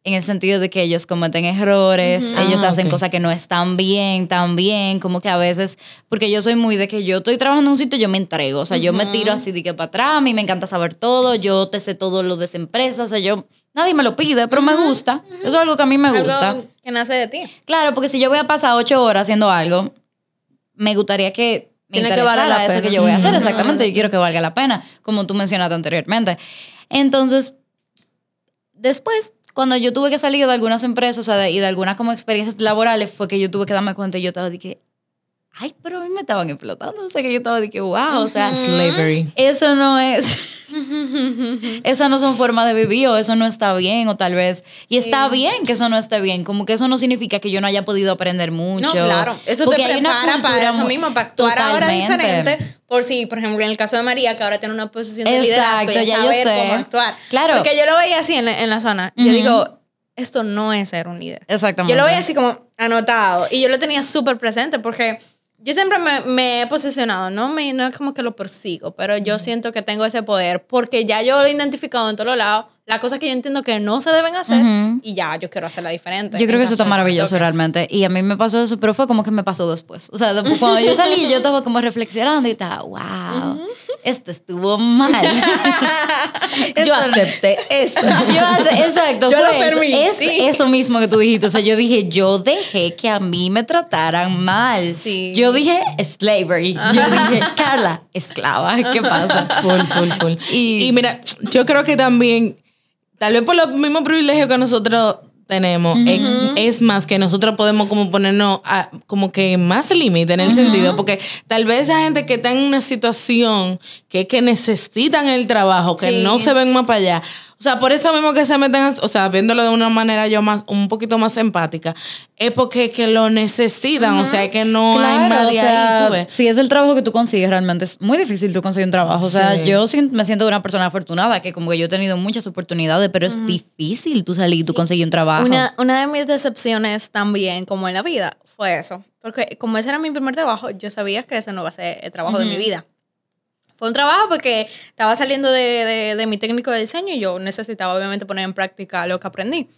En el sentido de que ellos cometen errores, ellos Ah, hacen cosas que no están bien, tan bien, como que a veces, porque yo soy muy de que yo estoy trabajando en un sitio, yo me entrego, o sea, yo me tiro así de que para atrás, a mí me encanta saber todo, yo te sé todo lo de esa empresa, o sea, yo, nadie me lo pide, pero me gusta, eso es algo que a mí me gusta. Algo que nace de ti. Claro, porque si yo voy a pasar ocho horas haciendo algo, me gustaría que me Tiene que valer la eso pena. que yo voy a hacer, exactamente. Yo quiero que valga la pena, como tú mencionaste anteriormente. Entonces, después, cuando yo tuve que salir de algunas empresas o sea, de- y de algunas como experiencias laborales, fue que yo tuve que darme cuenta y yo estaba de que, ay, pero a mí me estaban explotando. O sea, que yo estaba de que, wow, o sea, Slavery. eso no es. Esas no son formas de vivir o eso no está bien o tal vez. Y está bien que eso no esté bien. Como que eso no significa que yo no haya podido aprender mucho. No, claro. Eso te prepara para eso mismo, para actuar ahora Totalmente. diferente. Por si, por ejemplo, en el caso de María, que ahora tiene una posición de Exacto, liderazgo, ya yo saber sé. cómo actuar. Claro. Porque yo lo veía así en, la- en la zona. Yo Ujú. digo, esto no es ser un líder. Exactamente. Yo lo veía así como anotado y yo lo tenía súper presente porque yo siempre me, me he posicionado, ¿no? Me, no es como que lo persigo, pero yo siento que tengo ese poder porque ya yo lo he identificado en todos lados, las cosas que yo entiendo que no se deben hacer Ujú. y ya yo quiero hacerla diferente. Yo creo que eso está maravilloso realmente. Y a mí me pasó eso, pero fue como que me pasó después. O sea, después, cuando yo salí, yo estaba como reflexionando y estaba, wow, esto estuvo mal. Yo acepté eso. Yo exacto, Yo lo fue eso. Es eso mismo que tú dijiste. O sea, yo dije, yo dejé que a mí me trataran mal. Sí. Yo dije, slavery. Yo dije, Carla, esclava. ¿Qué pasa? Full, full, full. Y- Y, mira, yo creo que también, tal vez por los mismos privilegios que nosotros tenemos, es, es más que nosotros podemos como ponernos a- como que más límite en el sentido, porque tal vez esa gente que está en una situación que que necesitan el trabajo, que Sí. no se ven más para allá. O sea, por eso mismo que se meten, o sea, viéndolo de una manera yo más, un poquito más empática, es porque que lo necesitan, o sea, que no hay Claro, más o sea, ahí, si es el trabajo que tú consigues realmente, es muy difícil tú conseguir un trabajo. O sea, Sí. yo me siento una persona afortunada, que como que yo he tenido muchas oportunidades, pero es difícil tú salir y tú conseguir un trabajo. Una, una de mis decepciones también, como en la vida, fue eso. Porque como ese era mi primer trabajo, yo sabía que ese no va a ser el trabajo de mi vida. Fue un trabajo porque estaba saliendo de, de- de mi técnico de diseño y yo necesitaba obviamente poner en práctica lo que aprendí.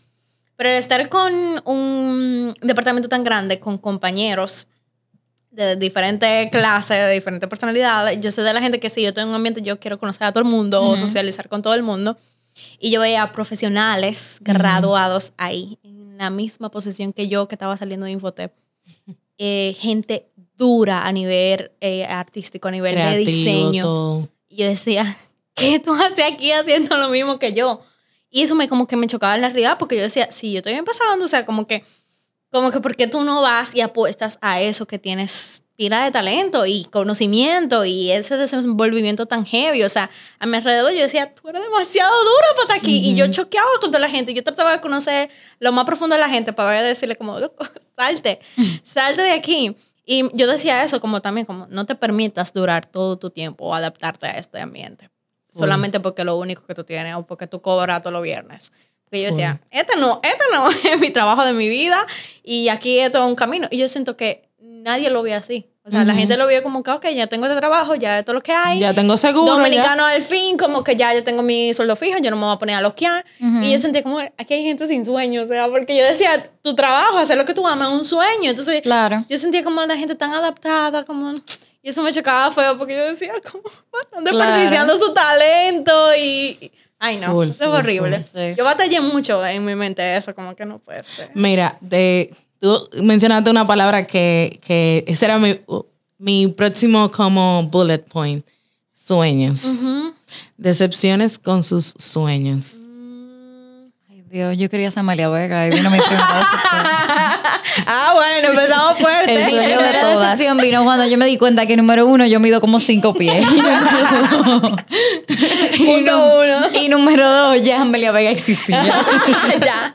Pero el estar con un departamento tan grande, con compañeros de diferentes clases, de diferentes personalidades, yo soy de la gente que si yo tengo un ambiente, yo quiero conocer a todo el mundo o socializar con todo el mundo. Y yo veía profesionales graduados ahí, en la misma posición que yo que estaba saliendo de Infotep. Eh, gente dura a nivel eh, artístico, a nivel de Creativo, diseño. todo. Yo decía, ¿qué tú haces aquí haciendo lo mismo que yo? Y eso me como que me chocaba en la realidad porque yo decía, si yo estoy empezando, o sea, como que, como que ¿por qué tú no vas y apuestas a eso que tienes pila de talento y conocimiento y ese desenvolvimiento tan heavy? O sea, a mi alrededor yo decía, tú eres demasiado dura para estar aquí. Y yo choqueaba con toda la gente. Yo trataba de conocer lo más profundo de la gente para decirle como, "Loco, salte, salte de aquí. Y yo decía eso como también, como no te permitas durar todo tu tiempo o adaptarte a este ambiente. Solamente porque lo único que tú tienes o porque tú cobras todos los viernes. Porque yo decía, este no, este no es mi trabajo de mi vida y aquí esto es un camino. Y yo siento que nadie lo ve así. O sea, la gente lo ve como que, ok, ya tengo este trabajo, ya esto es lo que hay. Ya tengo seguro. Dominicano al fin, como que ya yo tengo mi sueldo fijo, yo no me voy a poner a loquear. Y yo sentía como, aquí hay gente sin sueño, o sea, porque yo decía, tu trabajo, hacer lo que tú amas, es un sueño. Entonces, Claro. yo sentía como la gente tan adaptada, como... Y eso me chocaba feo porque yo decía, como, están desperdiciando su talento y... Ay, no, Full, eso es horrible. full, sí. Yo batallé mucho en mi mente eso, como que no puede ser. Mira, de, tú mencionaste una palabra que, que ese era mi, mi próximo como bullet point. Sueños. Decepciones con sus sueños. Ay, Dios, yo quería ser Amalia Vega y vino mi primera decepción. Ah, bueno, empezamos fuerte. El sueño de todas. decepción vino cuando yo me di cuenta que número uno yo mido como cinco pies. y, nu- uno. y número dos, ya Amelia Vega existía. ya.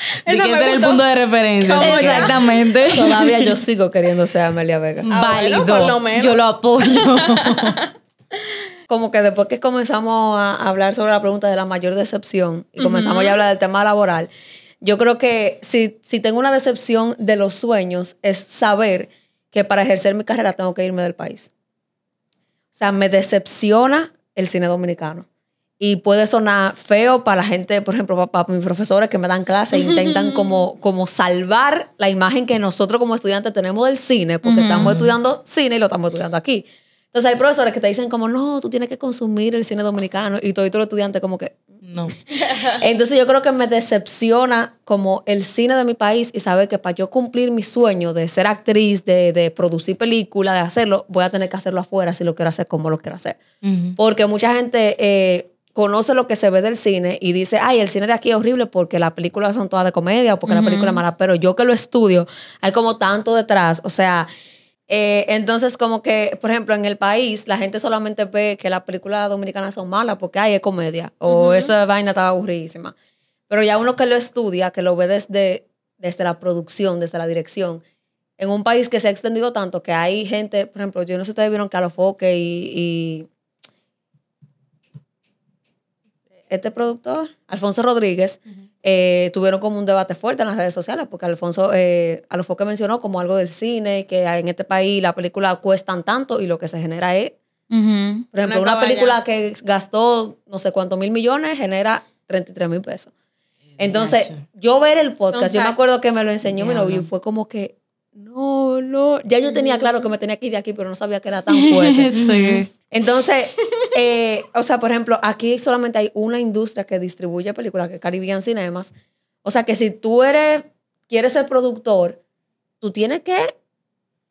Y que ese era el punto de referencia. Exactamente. Todavía yo sigo queriendo ser Amelia Vega. Ah, bueno, Válido. por lo menos. Yo lo apoyo. Como que después que comenzamos a hablar sobre la pregunta de la mayor decepción y comenzamos ya a hablar del tema laboral, yo creo que si, si tengo una decepción de los sueños es saber que para ejercer mi carrera tengo que irme del país. O sea, me decepciona el cine dominicano. Y puede sonar feo para la gente, por ejemplo, para, para mis profesores que me dan clases e intentan como, como salvar la imagen que nosotros como estudiantes tenemos del cine, porque estamos estudiando cine y lo estamos estudiando aquí. Entonces hay profesores que te dicen como, no, tú tienes que consumir el cine dominicano y todo y todo el estudiante como que... No. Entonces yo creo que me decepciona como el cine de mi país y saber que para yo cumplir mi sueño de ser actriz, de, de producir películas, de hacerlo, voy a tener que hacerlo afuera si lo quiero hacer como lo quiero hacer. Porque mucha gente eh, conoce lo que se ve del cine y dice, ay, el cine de aquí es horrible porque las películas son todas de comedia o porque la película es mala, pero yo que lo estudio, hay como tanto detrás, o sea, eh, entonces como que, por ejemplo, en el país la gente solamente ve que las películas dominicanas son malas porque ay, es comedia o esa vaina estaba aburridísima. Pero ya uno que lo estudia, que lo ve desde, desde la producción, desde la dirección, en un país que se ha extendido tanto que hay gente, por ejemplo, yo no sé si ustedes vieron que y este productor, Alfonso Rodríguez, eh, tuvieron como un debate fuerte en las redes sociales, porque Alfonso, eh, Alofoque mencionó como algo del cine, que en este país las películas cuestan tanto y lo que se genera es, por ejemplo, Una película que gastó no sé cuántos mil millones genera 33 mil pesos. Entonces, yo ver el podcast, Son yo me acuerdo que me lo enseñó mi novio y fue como que, no, no, ya yo tenía claro que me tenía que ir de aquí, pero no sabía que era tan fuerte. Sí. Entonces, eh, o sea, por ejemplo, aquí solamente hay una industria que distribuye películas, que es Caribbean Cinemas. O sea, que si tú eres, quieres ser productor, tú tienes que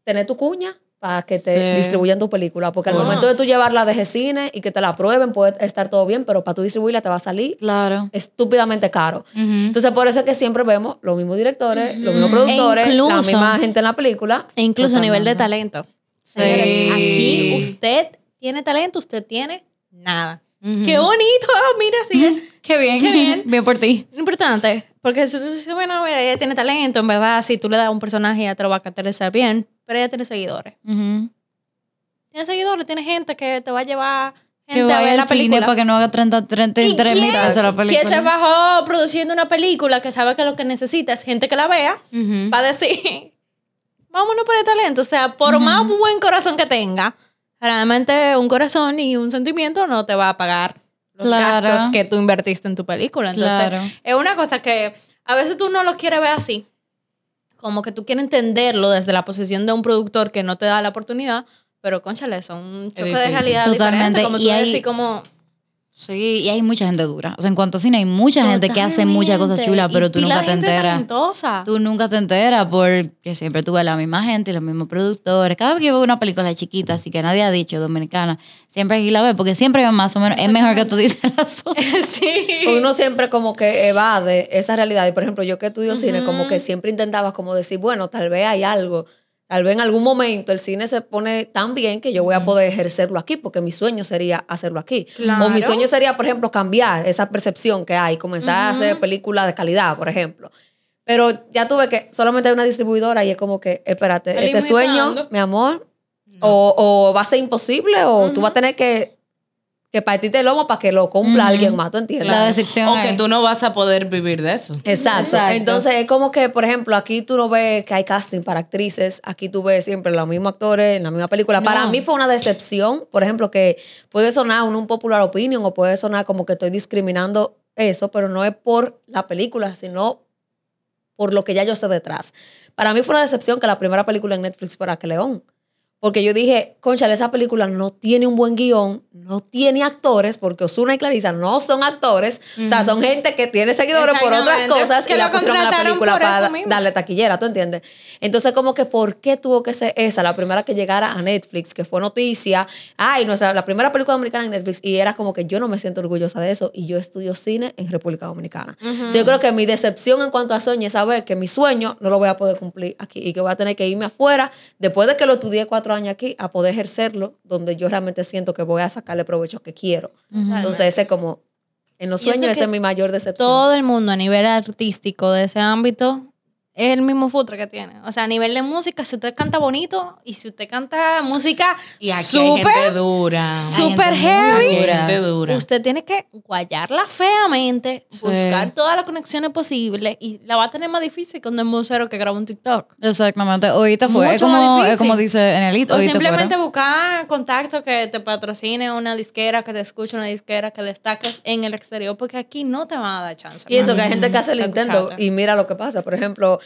tener tu cuña para que te Sí. distribuyan tu película. Porque al Ah. momento de tú llevarla de cine y que te la aprueben, puede estar todo bien, pero para tú distribuirla te va a salir Claro. estúpidamente caro. Ujú. Entonces, por eso es que siempre vemos los mismos directores, los mismos Ujú. productores, E incluso- la misma gente en la película. E incluso a nivel de talento. Señores, Sí. aquí usted tiene talento, usted tiene nada. Ujú. Qué bonito, ah, mira, sí. Qué bien. Qué bien. Bien por ti. Importante, porque si tú dices, bueno, mira, ella tiene talento, en verdad, si tú le das un personaje, ella te lo va a caracterizar bien, pero ella tiene seguidores. Ujú. Tiene seguidores, tiene gente que te va a llevar Que gente a vaya ver la película. para que no haga 30, 33 mil pesos la película. ¿Quién se bajó produciendo una película que sabe que lo que necesita es gente que la vea? Ujú. va a decir, vámonos por el talento. O sea, por más buen corazón que tenga, realmente un corazón y un sentimiento no te va a pagar los Claro. gastos que tú invertiste en tu película. Entonces, Claro. es una cosa que a veces tú no lo quieres ver así. Como que tú quieres entenderlo desde la posición de un productor que no te da la oportunidad, pero conchale, son un choque de realidad Totalmente, diferente. Como y tú hay- decís, como... Sí, y hay mucha gente dura. O sea, en cuanto a cine, hay mucha gente que hace muchas cosas chulas, pero Y tú nunca te enteras. talentosa. Tú nunca te enteras porque siempre tú ves la misma gente y los mismos productores. Cada vez que veo una película chiquita, así que nadie ha dicho dominicana, siempre hay que la ver porque siempre hay más o menos. Es mejor que tú dices las cosas. sí. Uno siempre como que evade esa realidad. Y por ejemplo, yo que estudio cine, como que siempre intentaba como decir, bueno, tal vez hay algo. Tal vez en algún momento el cine se pone tan bien que yo voy a poder ejercerlo aquí, porque mi sueño sería hacerlo aquí. Claro. O mi sueño sería, por ejemplo, cambiar esa percepción que hay, comenzar a hacer películas de calidad, por ejemplo. Pero ya tuve que solamente hay una distribuidora y es como que, espérate, este sueño, mi amor, o, o va a ser imposible o tú vas a tener que, que partirte el lomo para que lo cumpla alguien más, ¿tú entiendes? La decepción. O que tú no vas a poder vivir de eso. Exacto. Exacto. Entonces es como que, por ejemplo, aquí tú no ves que hay casting para actrices, aquí tú ves siempre los mismos actores en la misma película. Para mí fue una decepción, por ejemplo, que puede sonar un, un popular opinion o puede sonar como que estoy discriminando eso, pero no es por la película, sino por lo que ya yo sé detrás. Para mí fue una decepción que la primera película en Netflix fuera Que León. Porque yo dije, conchale, esa película no tiene un buen guion, no tiene actores, porque Osuna y Clarisa no son actores, o sea, son gente que tiene seguidores por otras cosas Que y la pusieron en la película para mismo. darle taquillera, ¿tú entiendes? Entonces, como que, ¿por qué tuvo que ser esa la primera que llegara a Netflix, que fue noticia? Ay, nuestra, la primera película dominicana en Netflix, y era como que yo no me siento orgullosa de eso, y yo estudio cine en República Dominicana. So, yo creo que mi decepción en cuanto a sueño es saber que mi sueño no lo voy a poder cumplir aquí, y que voy a tener que irme afuera, después de que lo estudié cuatro años aquí, a poder ejercerlo, donde yo realmente siento que voy a sacarle provecho que quiero. Entonces, ese es como, en los sueños, ese es mi mayor decepción. Todo el mundo a nivel artístico de ese ámbito es el mismo futre que tiene. O sea, a nivel de música, si usted canta bonito y si usted canta música Y aquí hay gente súper, dura. súper Hay gente muy heavy, Aquí hay dura. gente dura. usted tiene que guayarla feamente, Sí. buscar todas las conexiones posibles y la va a tener más difícil con un musero que graba un TikTok. Exactamente. Ahorita fue. Es Mucho más como, difícil. es como dice en el hito. O simplemente fuera. buscar contacto que te patrocine una disquera, que te escuche una disquera, que destaques en el exterior, porque aquí no te van a dar chance. Y eso, que hay gente que hace el intento escucharte. y mira lo que pasa. Por ejemplo,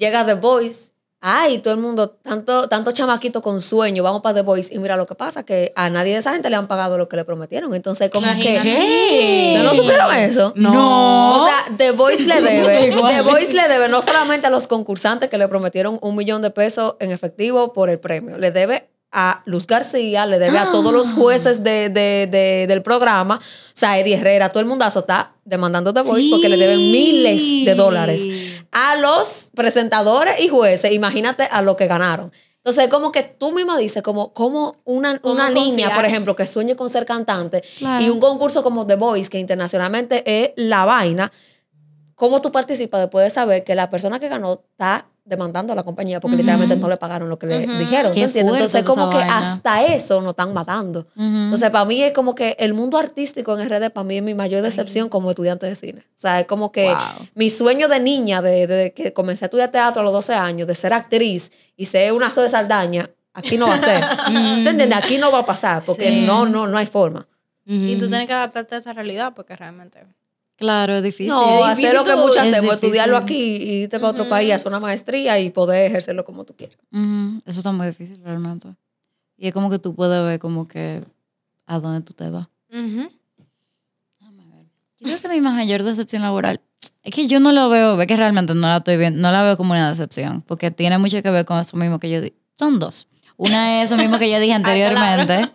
llega The Voice. Ay, todo el mundo, tanto, tanto chamaquito con sueño, vamos para The Voice. Y mira lo que pasa, que a nadie de esa gente le han pagado lo que le prometieron. Entonces, como Imagínate. que... ¿Ustedes no supieron eso? No. O sea, The Voice le debe. The Voice le debe no solamente a los concursantes que le prometieron un millón de pesos en efectivo por el premio, le debe a Luz García, le debe a todos los jueces de, de- de- del programa, o sea, Eddie Herrera, todo el mundazo está demandando The Voice porque le deben miles de dólares a los presentadores y jueces. Imagínate a lo que ganaron. Entonces, como que tú misma dices, como, como una, ¿Cómo una niña, por ejemplo, que sueñe con ser cantante Claro. y un concurso como The Voice, que internacionalmente es la vaina, ¿cómo tú participas después de saber que la persona que ganó está demandando a la compañía porque literalmente no le pagaron lo que le dijeron? ¿tú Qué entiendes? fuerte Entonces, como que vaina. hasta eso nos están matando. Entonces, para mí es como que el mundo artístico en RD, para mí es mi mayor decepción como estudiante de cine. O sea, es como que Wow. mi sueño de niña, de, de que comencé a estudiar teatro a los 12 años, de ser actriz y ser una Zoe Saldaña, aquí no va a ser. ¿Tú entiendes? Aquí no va a pasar porque Sí. no, no, no hay forma. Y tú tienes que adaptarte a esa realidad porque realmente... Claro, es difícil. No, es hacer lo que muchos es hacemos, estudiarlo difícil. aquí y irte para otro país, hacer una maestría y poder ejercerlo como tú quieras. Ujú, Eso está muy difícil realmente. Y es como que tú puedes ver como que a dónde tú te vas. Yo creo que mi mayor decepción laboral es que yo no lo veo, ve que realmente no la estoy viendo, no la veo como una decepción, porque tiene mucho que ver con eso mismo que yo dije. Son dos. Una es eso mismo que yo dije anteriormente.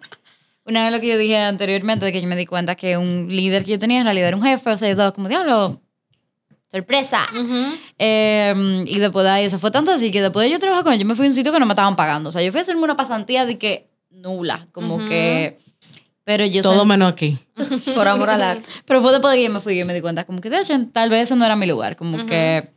Una es lo que yo dije anteriormente, de que yo me di cuenta que un líder que yo tenía en realidad era un jefe, o sea, yo estaba como, diablo, sorpresa. Ujú. Eh, y después de ahí, eso fue tanto así que después de yo trabajar con él, yo me fui a un sitio que no me estaban pagando. O sea, yo fui a hacerme una pasantía de que nula, como Ujú. que... Pero yo Todo menos aquí. Por amor al arte. pero fue después de que yo me fui, yo me di cuenta, como que de hecho, tal vez ese no era mi lugar, como que...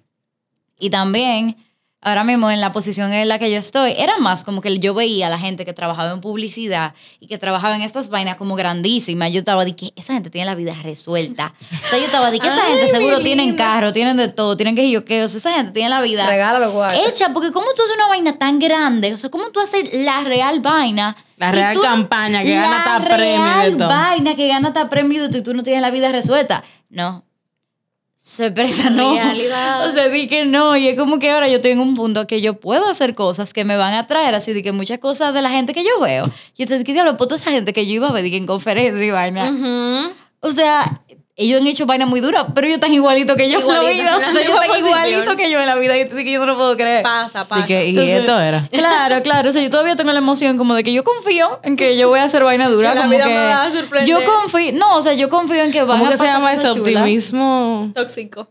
Y también, ahora mismo en la posición en la que yo estoy, era más como que yo veía a la gente que trabajaba en publicidad y que trabajaba en estas vainas como grandísimas. Yo estaba de que esa gente tiene la vida resuelta. O sea, yo estaba de que esa Ay, gente seguro tienen carro, tienen de todo, tienen que yo qué, o sea, esa gente tiene la vida Regálalo, hecha, porque cómo tú haces una vaina tan grande, o sea, cómo tú haces la real vaina. La y real tú- campaña que la gana hasta premio de real vaina que gana hasta premio de todo y tú no tienes la vida resuelta. No. Sorpresa, no. Realidad. O sea, di que no. Y es como que ahora yo estoy en un punto que yo puedo hacer cosas que me van a traer, así de que muchas cosas de la gente que yo veo. Y entonces, ¿qué diablo? Pues toda esa gente que yo iba a ver en conferencia y vaina. O sea, ellos han hecho vainas muy duras, pero ellos están igualitos que yo Igualito, en la vida. en la O sea, ellos están igualitos que yo en la vida y que yo no lo puedo creer. Pasa, Y, pasa. que, y Entonces- esto era. Claro, claro. O sea, yo todavía tengo la emoción como de que yo confío en que yo voy a hacer vaina dura. Que la como vida que me va a sorprender. Yo confío, no, o sea, yo confío en que van ¿Cómo a que se llama ese optimismo? Tóxico.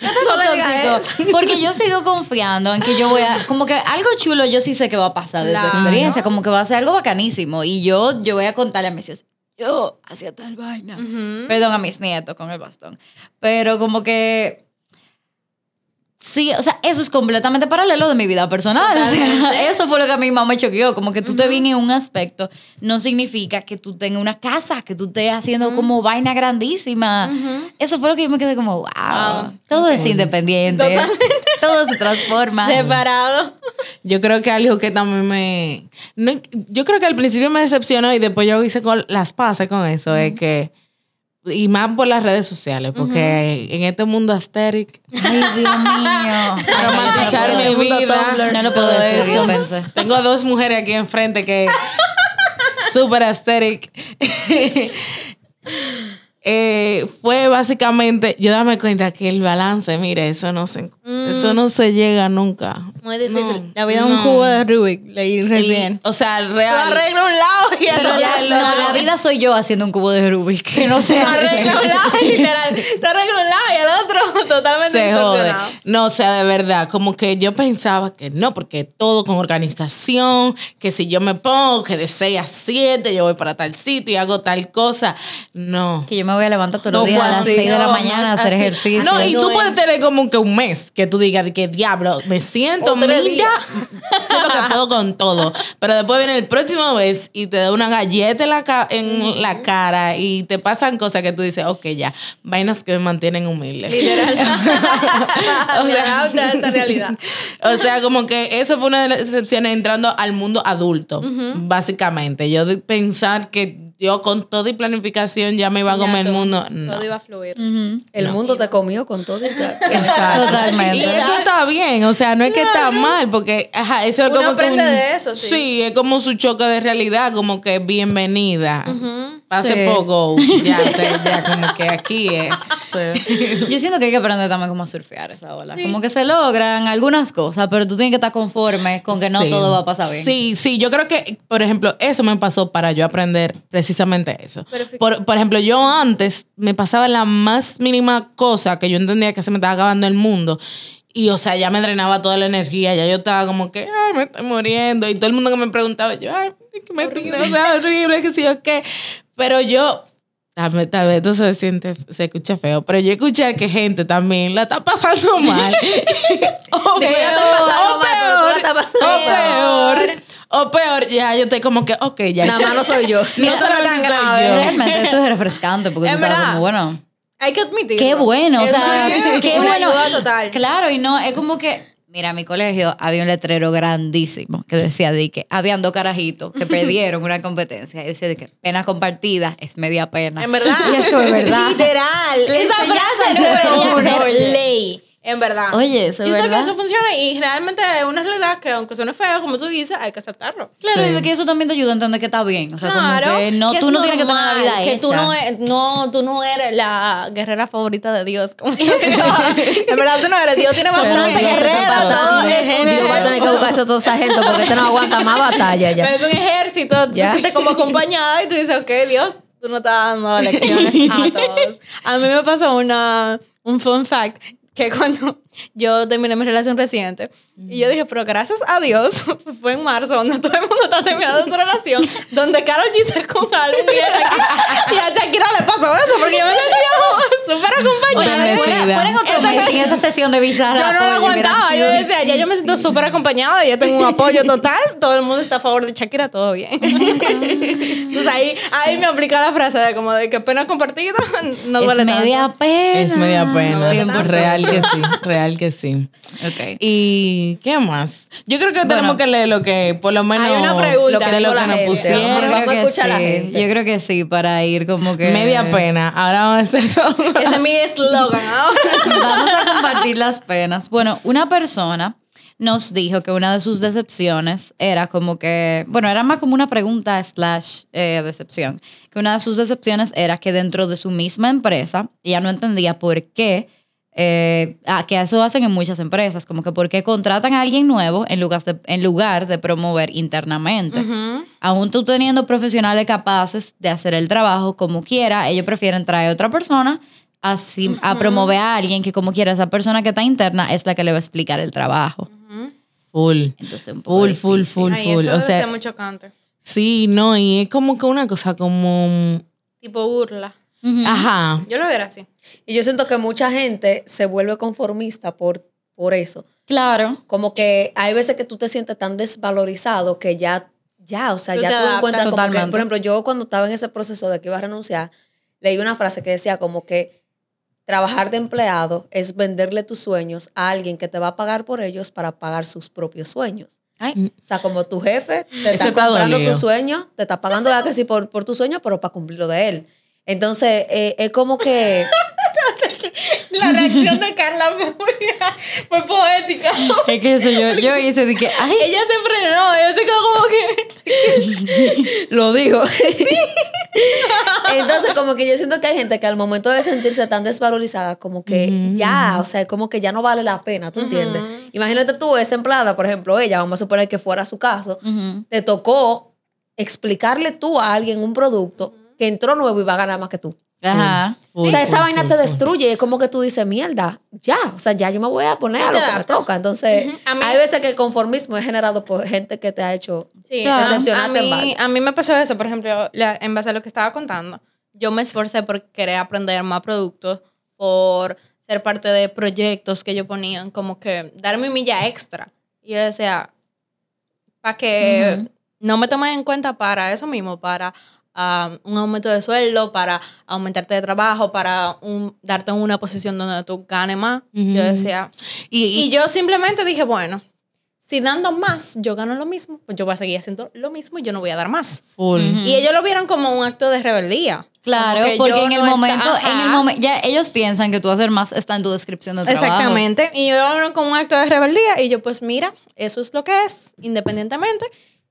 No le digas tóxico, porque yo sigo confiando en que yo voy a, como que algo chulo yo sí sé que va a pasar de Claro. tu experiencia, como que va a ser algo bacanísimo y yo, yo voy a contarle a mis hijos, yo hacía tal vaina. Perdón a mis nietos con el bastón. Pero como que Sí, o sea, eso es completamente paralelo de mi vida personal. O sea, Totalmente. eso fue lo que a mi mamá me choqueó. Como que tú te vienes en un aspecto, no significa que tú tengas una casa, que tú estés haciendo como vaina grandísima. Eso fue lo que yo me quedé como, wow. Wow. Todo es independiente. Todo se transforma. Separado. Yo creo que algo que también me... no- yo creo que al principio me decepcionó y después yo hice con las pases con eso. Es que... Y más por las redes sociales, porque en este mundo asteric, Ay, Dios mío. romantizar mi vida. No lo puedo decir, eso. yo pensé. Tengo dos mujeres aquí enfrente que súper asteric. Eh, fue básicamente, yo dame cuenta que el balance, mire, eso no se, eso no se llega nunca. Muy difícil. No, la vida es un cubo de Rubik. Leí Y, recién. o sea, Tú real. arregla un lado y el Pero otro. la, no, la vida soy yo haciendo un cubo de Rubik. Que no sé. Tú arregla un lado, literal. Tú arregla un lado y el otro totalmente se jode. No, o sea, de verdad, como que yo pensaba que no, porque todo con organización, que si yo me pongo que de 6 a 7 yo voy para tal sitio y hago tal cosa. No. Que yo me voy a levantar todos No los días a las así, 6 de la mañana a hacer así. ejercicio. No, y No tú es. puedes tener como que un mes que tú digas que diablo, me siento, mira, siento que puedo con todo. Pero después viene el próximo mes y te da una galleta en la, ca- en la cara y te pasan cosas que tú dices, ok, ya, vainas que me mantienen humilde. Literal. O sea- esta realidad. O sea, como que eso fue una de las excepciones entrando al mundo adulto, básicamente. Yo de pensar que yo con todo y planificación ya me iba a Ya comer el mundo. No. Todo iba a fluir. El mundo te comió con todo y. Totalmente. Y eso está bien, o sea, no es que está mal, porque ajá, eso es Uno como que aprende un- de eso, sí. es como su choque de realidad, como que bienvenida. Hace Sí. poco, ya, ya como que aquí es. Yo siento que hay que aprender también cómo surfear esa ola. Como que se logran algunas cosas, pero tú tienes que estar conforme con que no Sí. todo va a pasar bien. Sí, sí, yo creo que, por ejemplo, eso me pasó para yo aprender precisamente eso. Por, por ejemplo, yo antes me pasaba la más mínima cosa que yo entendía que se me estaba acabando el mundo. Y, o sea, ya me drenaba toda la energía, ya yo estaba como que, ay, me estoy muriendo. Y todo el mundo que me preguntaba, yo, ay, que me o sea, horrible, que sí o qué. Pero yo, tal vez, tal vez esto se siente, se escucha feo, pero yo escuché que gente también la está pasando mal. o pasando o peor, o peor, ya yo estoy como que, ok, ya. Nada más no soy yo. No es tan soy grave. yo. Realmente eso es refrescante porque Es tú estás como, bueno, Hay que admitirlo. qué bueno, o sea, qué una bueno. total. Claro, y no, es como que, mira, en mi colegio había un letrero grandísimo que decía de que habían dos carajitos que perdieron una competencia. Y decía de que pena compartida es media pena. En verdad. Y eso es verdad. Literal. Esa frase debería uno, ley. En verdad. Oye, eso es verdad. que eso funciona y realmente es una realidad que aunque suene feo, como tú dices, hay que aceptarlo. Claro, Sí. y de que eso también te ayuda a entender que está bien. O sea, Claro, como que no, que tú no tienes que tener la vida que hecha. tú no, e- no, tú no eres la guerrera favorita de Dios. como digo. en verdad tú no eres. Dios tiene bastante separados. todo es un Dios va a tener que buscarse otro sargento porque este no aguanta más batalla ya. Es un ejército, tú Ya. te sientes como acompañada y tú dices, ok, Dios, tú no estás dando lecciones a todos. A mí me pasó una, un fun fact que cuando yo terminé mi relación reciente y yo dije, pero gracias a Dios, fue en marzo donde todo el mundo está terminando su relación, donde Karol G se con álbum y a Shakira, y a Shakira le pasó eso porque yo me sentía súper acompañada. Bendecida. Fuera, fuera en otro mes, en esa sesión de bizarra. Yo no lo aguantaba. Yo decía, ya yo me siento súper acompañada, ya tengo un apoyo total. Todo el mundo está a favor de Shakira, todo bien. Entonces ahí, ahí me aplica la frase de como de que pena compartida no es duele media tanto. pena. Es media pena. 100%. Real que sí, real que sí. Ok. ¿Y qué más? Yo creo que tenemos que leer lo que, por lo menos, Hay una pregunta. de Lo que lo nos pusieron. Yo Vamos a creo que la sí. gente. Yo creo que sí, para ir como que. Media pena. Ahora vamos a hacer todo. Ese es mi eslogan. Vamos a compartir las penas. Bueno, una persona nos dijo que una de sus decepciones era como que, bueno, era más como una pregunta slash eh, decepción, que una de sus decepciones era que dentro de su misma empresa, ella no entendía por qué, eh, ah, que eso hacen en muchas empresas, como que por qué contratan a alguien nuevo en lugar de, en lugar de promover internamente. Aún tú teniendo profesionales capaces de hacer el trabajo como quiera, ellos prefieren traer a otra persona así, a promover a alguien que como quiera esa persona que está interna es la que le va a explicar el trabajo. Full. Entonces, un poco Full, full, full, Ay, full. eso O sea, muy chocante. sí, no, y es como que una cosa como... Tipo burla. Ajá. Yo lo veo así. Y yo siento que mucha gente se vuelve conformista por, por eso. Claro. Como que hay veces que tú te sientes tan desvalorizado que ya, ya, o sea, Tú ya te tú adaptas. encuentras como que, por ejemplo, yo cuando estaba en ese proceso de que iba a renunciar, leí una frase que decía como que trabajar de empleado es venderle tus sueños a alguien que te va a pagar por ellos para pagar sus propios sueños. Ay, O sea, como tu jefe te está está comprando dolido. tu sueño, te está pagando que sí por, por tu sueño, pero para cumplirlo de él. Entonces, eh, es como que... La reacción de Carla fue, poética. es que eso yo, yo hice de que, ay, Ella se frenó, ella se quedó como que... Lo digo. Entonces, como que yo siento que hay gente que al momento de sentirse tan desvalorizada, como que ya, o sea, como que ya no vale la pena, ¿tú entiendes? Imagínate tú, esa empleada, por ejemplo, ella, vamos a suponer que fuera su caso, te tocó explicarle tú a alguien un producto que entró nuevo y va a ganar más que tú. Ajá. Full, o sea, esa full, vaina te destruye es como que tú dices, mierda, ya, o sea, ya yo me voy a poner a lo que me toca. Entonces. A mí- hay veces que el conformismo es generado por gente que te ha hecho Sí, a decepcionarte en varios. a mí me pasó eso, por ejemplo, en base a lo que estaba contando. Yo me esforcé por querer aprender más productos, por ser parte de proyectos que yo ponían, como que darme mi milla extra. Y yo decía, para que no me tomen en cuenta para eso mismo, para ah, un aumento de sueldo, para aumentarte de trabajo, para un, darte en una posición donde tú ganes más. Yo Ujú. decía, Y, y- y yo simplemente dije, bueno, si dando más yo gano lo mismo, pues yo voy a seguir haciendo lo mismo y yo no voy a dar más. full. Y ellos lo vieron como un acto de rebeldía. Claro, porque yo en el no momento, en el momento, ya ellos piensan que tú hacer más está en tu descripción de trabajo. Exactamente. Y yo lo vieron como un acto de rebeldía y yo pues mira, eso es lo que es, independientemente.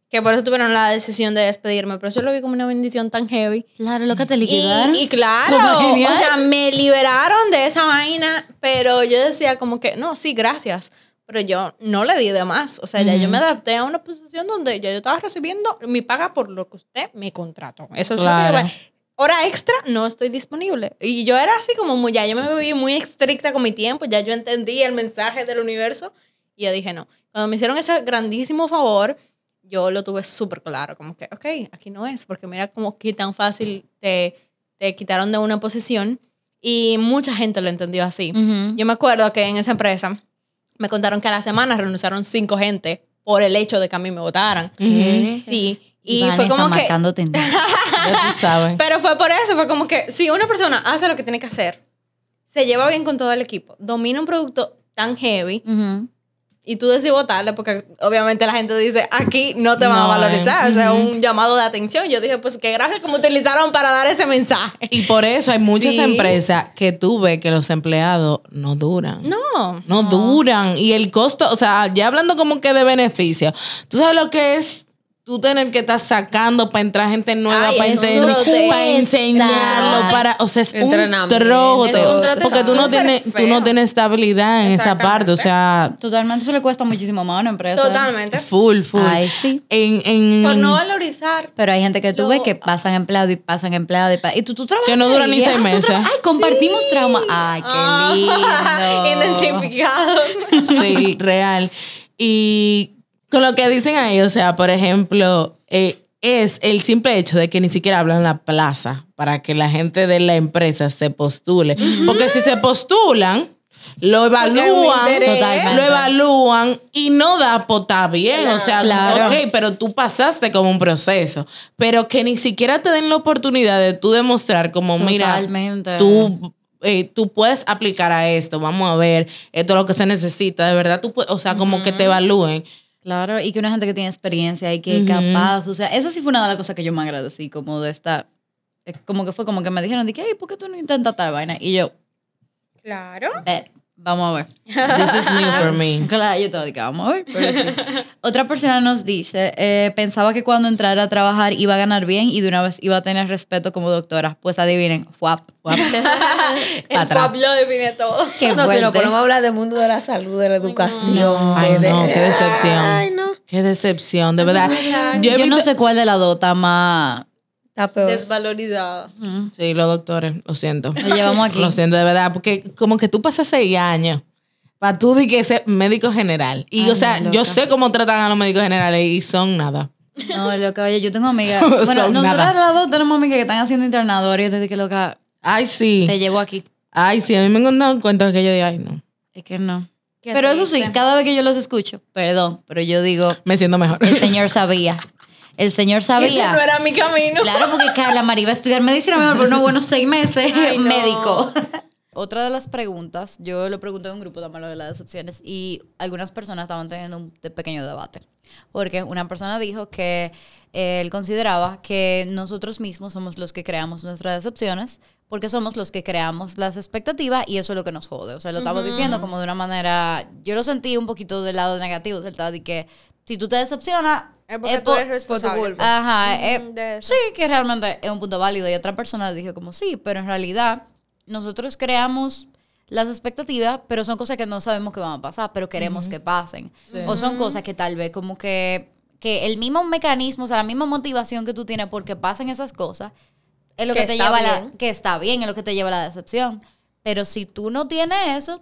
Que por eso tuvieron la decisión de despedirme, pero yo lo vi como una bendición tan heavy. Claro, lo que te Y, liquidaron. y claro, Súper o sea, me liberaron de esa vaina, pero yo decía como que, no, sí, gracias, pero yo no le di de más. O sea, ya yo me adapté a una posición donde ya yo estaba recibiendo mi paga por lo que usted me contrató. Eso es Claro. lo que yo... Hora extra, no estoy disponible. Y yo era así como muy, ya yo me vi muy estricta con mi tiempo, ya yo entendí el mensaje del universo y yo dije, no. Cuando me hicieron ese grandísimo favor, yo lo tuve súper claro, como que, ok, aquí no es, porque mira como que tan fácil te, te quitaron de una posición y mucha gente lo entendió así. Yo me acuerdo que en esa empresa me contaron que a la semana renunciaron cinco gente por el hecho de que a mí me votaran. ¿Qué? Sí, y Vanessa fue como que... sabes. Pero fue por eso, fue como que si una persona hace lo que tiene que hacer, se lleva bien con todo el equipo, domina un producto tan heavy. Y tú decides votarle porque obviamente la gente dice, aquí no te van a No, valorizar, eh, o sea, un llamado de atención. Yo dije, pues qué gracias me utilizaron para dar ese mensaje. Y por eso hay muchas Sí. empresas que tú ves que los empleados no duran. No. No, duran. Y el costo, o sea, ya hablando como que de beneficio, ¿tú sabes lo que es? Tú tener que estar sacando para entrar gente nueva, Ay, para, eso enten- cuesta. para enseñarlo, para, o sea, es un Porque tú no, tienes, tú no tienes estabilidad en esa parte, o sea, Totalmente, eso le cuesta muchísimo más a una empresa. Totalmente. full, full. Ay, sí. En, en, Por no valorizar. Pero hay gente que tú Lo- ves que pasan empleados y pasan empleados y, pa- y tú, tú trabajas Que no duran ahí, ni seis meses. Ay, compartimos trauma. Ay, qué Ah, lindo. Identificado. Sí, real. Y con lo que dicen ahí, o sea, por ejemplo, eh, es el simple hecho de que ni siquiera hablan la plaza para que la gente de la empresa se postule. Porque si se postulan, lo evalúan, interés. Lo evalúan y no da pota bien. O sea, Claro. ok, pero tú pasaste como un proceso. Pero que ni siquiera te den la oportunidad de tú demostrar como, mira, Totalmente. tú, eh, tú puedes aplicar a esto, vamos a ver, esto es lo que se necesita, de verdad, tú puedes, o sea, como que te evalúen. Claro, y que una gente que tiene experiencia y que es Ujú. capaz, o sea, esa sí fue una de las cosas que yo me agradecí, como de esta, eh, como que fue como que me dijeron, de que, "Ey, ¿por qué tú no intentas tal vaina? Y yo, Claro. "Bet". Vamos a ver. This is new for me. Claro, yo todo que vamos a ver. pero sí. Otra persona nos dice, eh, pensaba que cuando entrara a trabajar iba a ganar bien y de una vez iba a tener respeto como doctora. Pues adivinen, fuap. Guap. El pop lo define todo. Qué no, si fuerte. nos ponemos a hablar del mundo de la salud, de la educación. Ay, de- no, qué decepción. Ay, no. Qué decepción, de verdad. Yo, he Yo no visto- sé cuál de las dos está más... Está peor. Desvalorizada. Sí, los doctores, lo siento. Lo llevamos aquí. Lo siento, de verdad, porque como que tú pasas seis años para tú di que ser médico general. Y, Ay, o sea, no, yo sé cómo tratan a los médicos generales y son nada. No, loca, oye, yo tengo amigas... Bueno, son nosotros nada. las dos tenemos amigas que están haciendo internado ahora y yo te dije, loca, Ay, sí. te llevo aquí. Ay, sí, a mí me han dado cuenta que yo digo, ay, no. Es que no. Qué Pero eso sí, cada vez que yo los escucho, perdón, pero yo digo, Me siento mejor. el señor sabía. El señor Ese sabía. no era mi camino. Claro, porque Carla María iba a estudiar medicina mejor por unos buenos seis meses Ay, no. médico. Otra de las preguntas, yo lo pregunté en un grupo también lo de las decepciones y algunas personas estaban teniendo un pequeño debate. Porque una persona dijo que él consideraba que nosotros mismos somos los que creamos nuestras decepciones porque somos los que creamos las expectativas y eso es lo que nos jode. O sea, lo estamos diciendo como de una manera, yo lo sentí un poquito del lado negativo, o sea, de que si tú te decepcionas... Es porque es tú por- eres responsable. culpa. Ajá, sí, que realmente es un punto válido. Y otra persona dijo como sí, pero en realidad nosotros creamos las expectativas, pero son cosas que no sabemos que van a pasar, pero queremos que pasen. O son cosas que tal vez como que, que el mismo mecanismo, o sea, la misma motivación que tú tienes porque pasen esas cosas, es lo que, Que te lleva a la, que está bien, es lo que te lleva a la decepción. Pero si tú no tienes eso,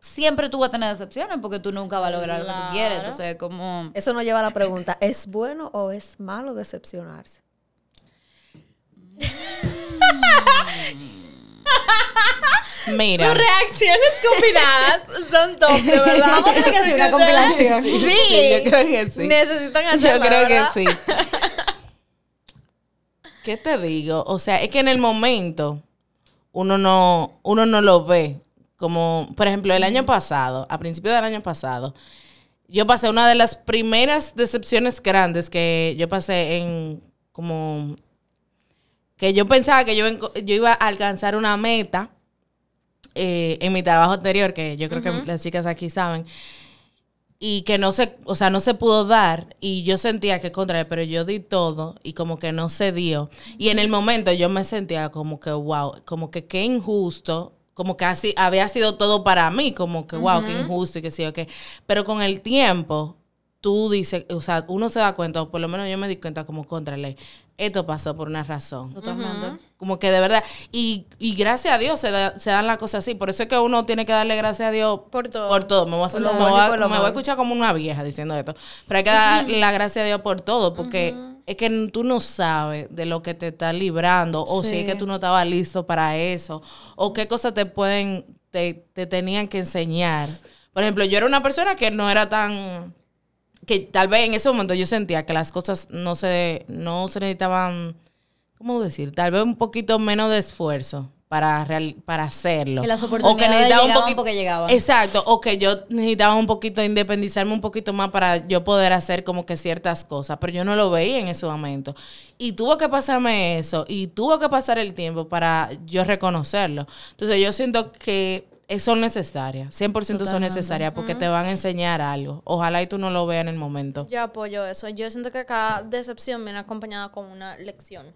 siempre tú vas a tener decepciones porque tú nunca vas a lograr lo que tú quieres. Entonces, como... Eso nos lleva a la pregunta, ¿es bueno o es malo decepcionarse? Mira. Sus reacciones combinadas son top, de verdad. Vamos a tener que hacer una compilación. Sí, Sí, yo creo que sí. Necesitan hacerlo, Yo creo que sí. ¿Qué te digo? O sea, es que en el momento uno no, uno no lo ve. Como, por ejemplo, el año pasado, a principios del año pasado, yo pasé una de las primeras decepciones grandes que yo pasé en como que yo pensaba que yo, yo iba a alcanzar una meta eh, en mi trabajo anterior, que yo creo que las chicas aquí saben, y que no se, o sea, no se pudo dar, y yo sentía que contra él, pero yo di todo, y como que no se dio. Y en el momento yo me sentía como que, wow, como que qué injusto, como que así había sido todo para mí, como que, wow, qué injusto, y que sí, ok. Pero con el tiempo, tú dices, o sea, uno se da cuenta, o por lo menos yo me di cuenta como contra ley, esto pasó por una razón. Totalmente. Como que de verdad. Y, y gracias a Dios se, da- se dan las cosas así. Por eso es que uno tiene que darle gracias a Dios Por todo. Por todo. Me voy a, hacer- me voy me voy escuchar como una vieja diciendo esto. Pero hay que dar la gracia a Dios por todo. Porque es que tú no sabes de lo que te está librando. O si es que tú no estabas listo para eso. O qué cosas te pueden, te, te tenían que enseñar. Por ejemplo, yo era una persona que no era tan que tal vez en ese momento yo sentía que las cosas no se, no se necesitaban, ¿cómo decir? Tal vez un poquito menos de esfuerzo para, real- para hacerlo. Que las O oportunidades necesitaba llegaban porque llegaban. Exacto, o que yo necesitaba un poquito independizarme un poquito más para yo poder hacer como que ciertas cosas, pero yo no lo veía en ese momento. Y tuvo que pasarme eso, y tuvo que pasar el tiempo para yo reconocerlo. Entonces yo siento que son necesarias, 100% son Totalmente. necesarias porque te van a enseñar algo. Ojalá y tú no lo veas en el momento. Yo apoyo eso. Yo siento que cada decepción viene acompañada con una lección.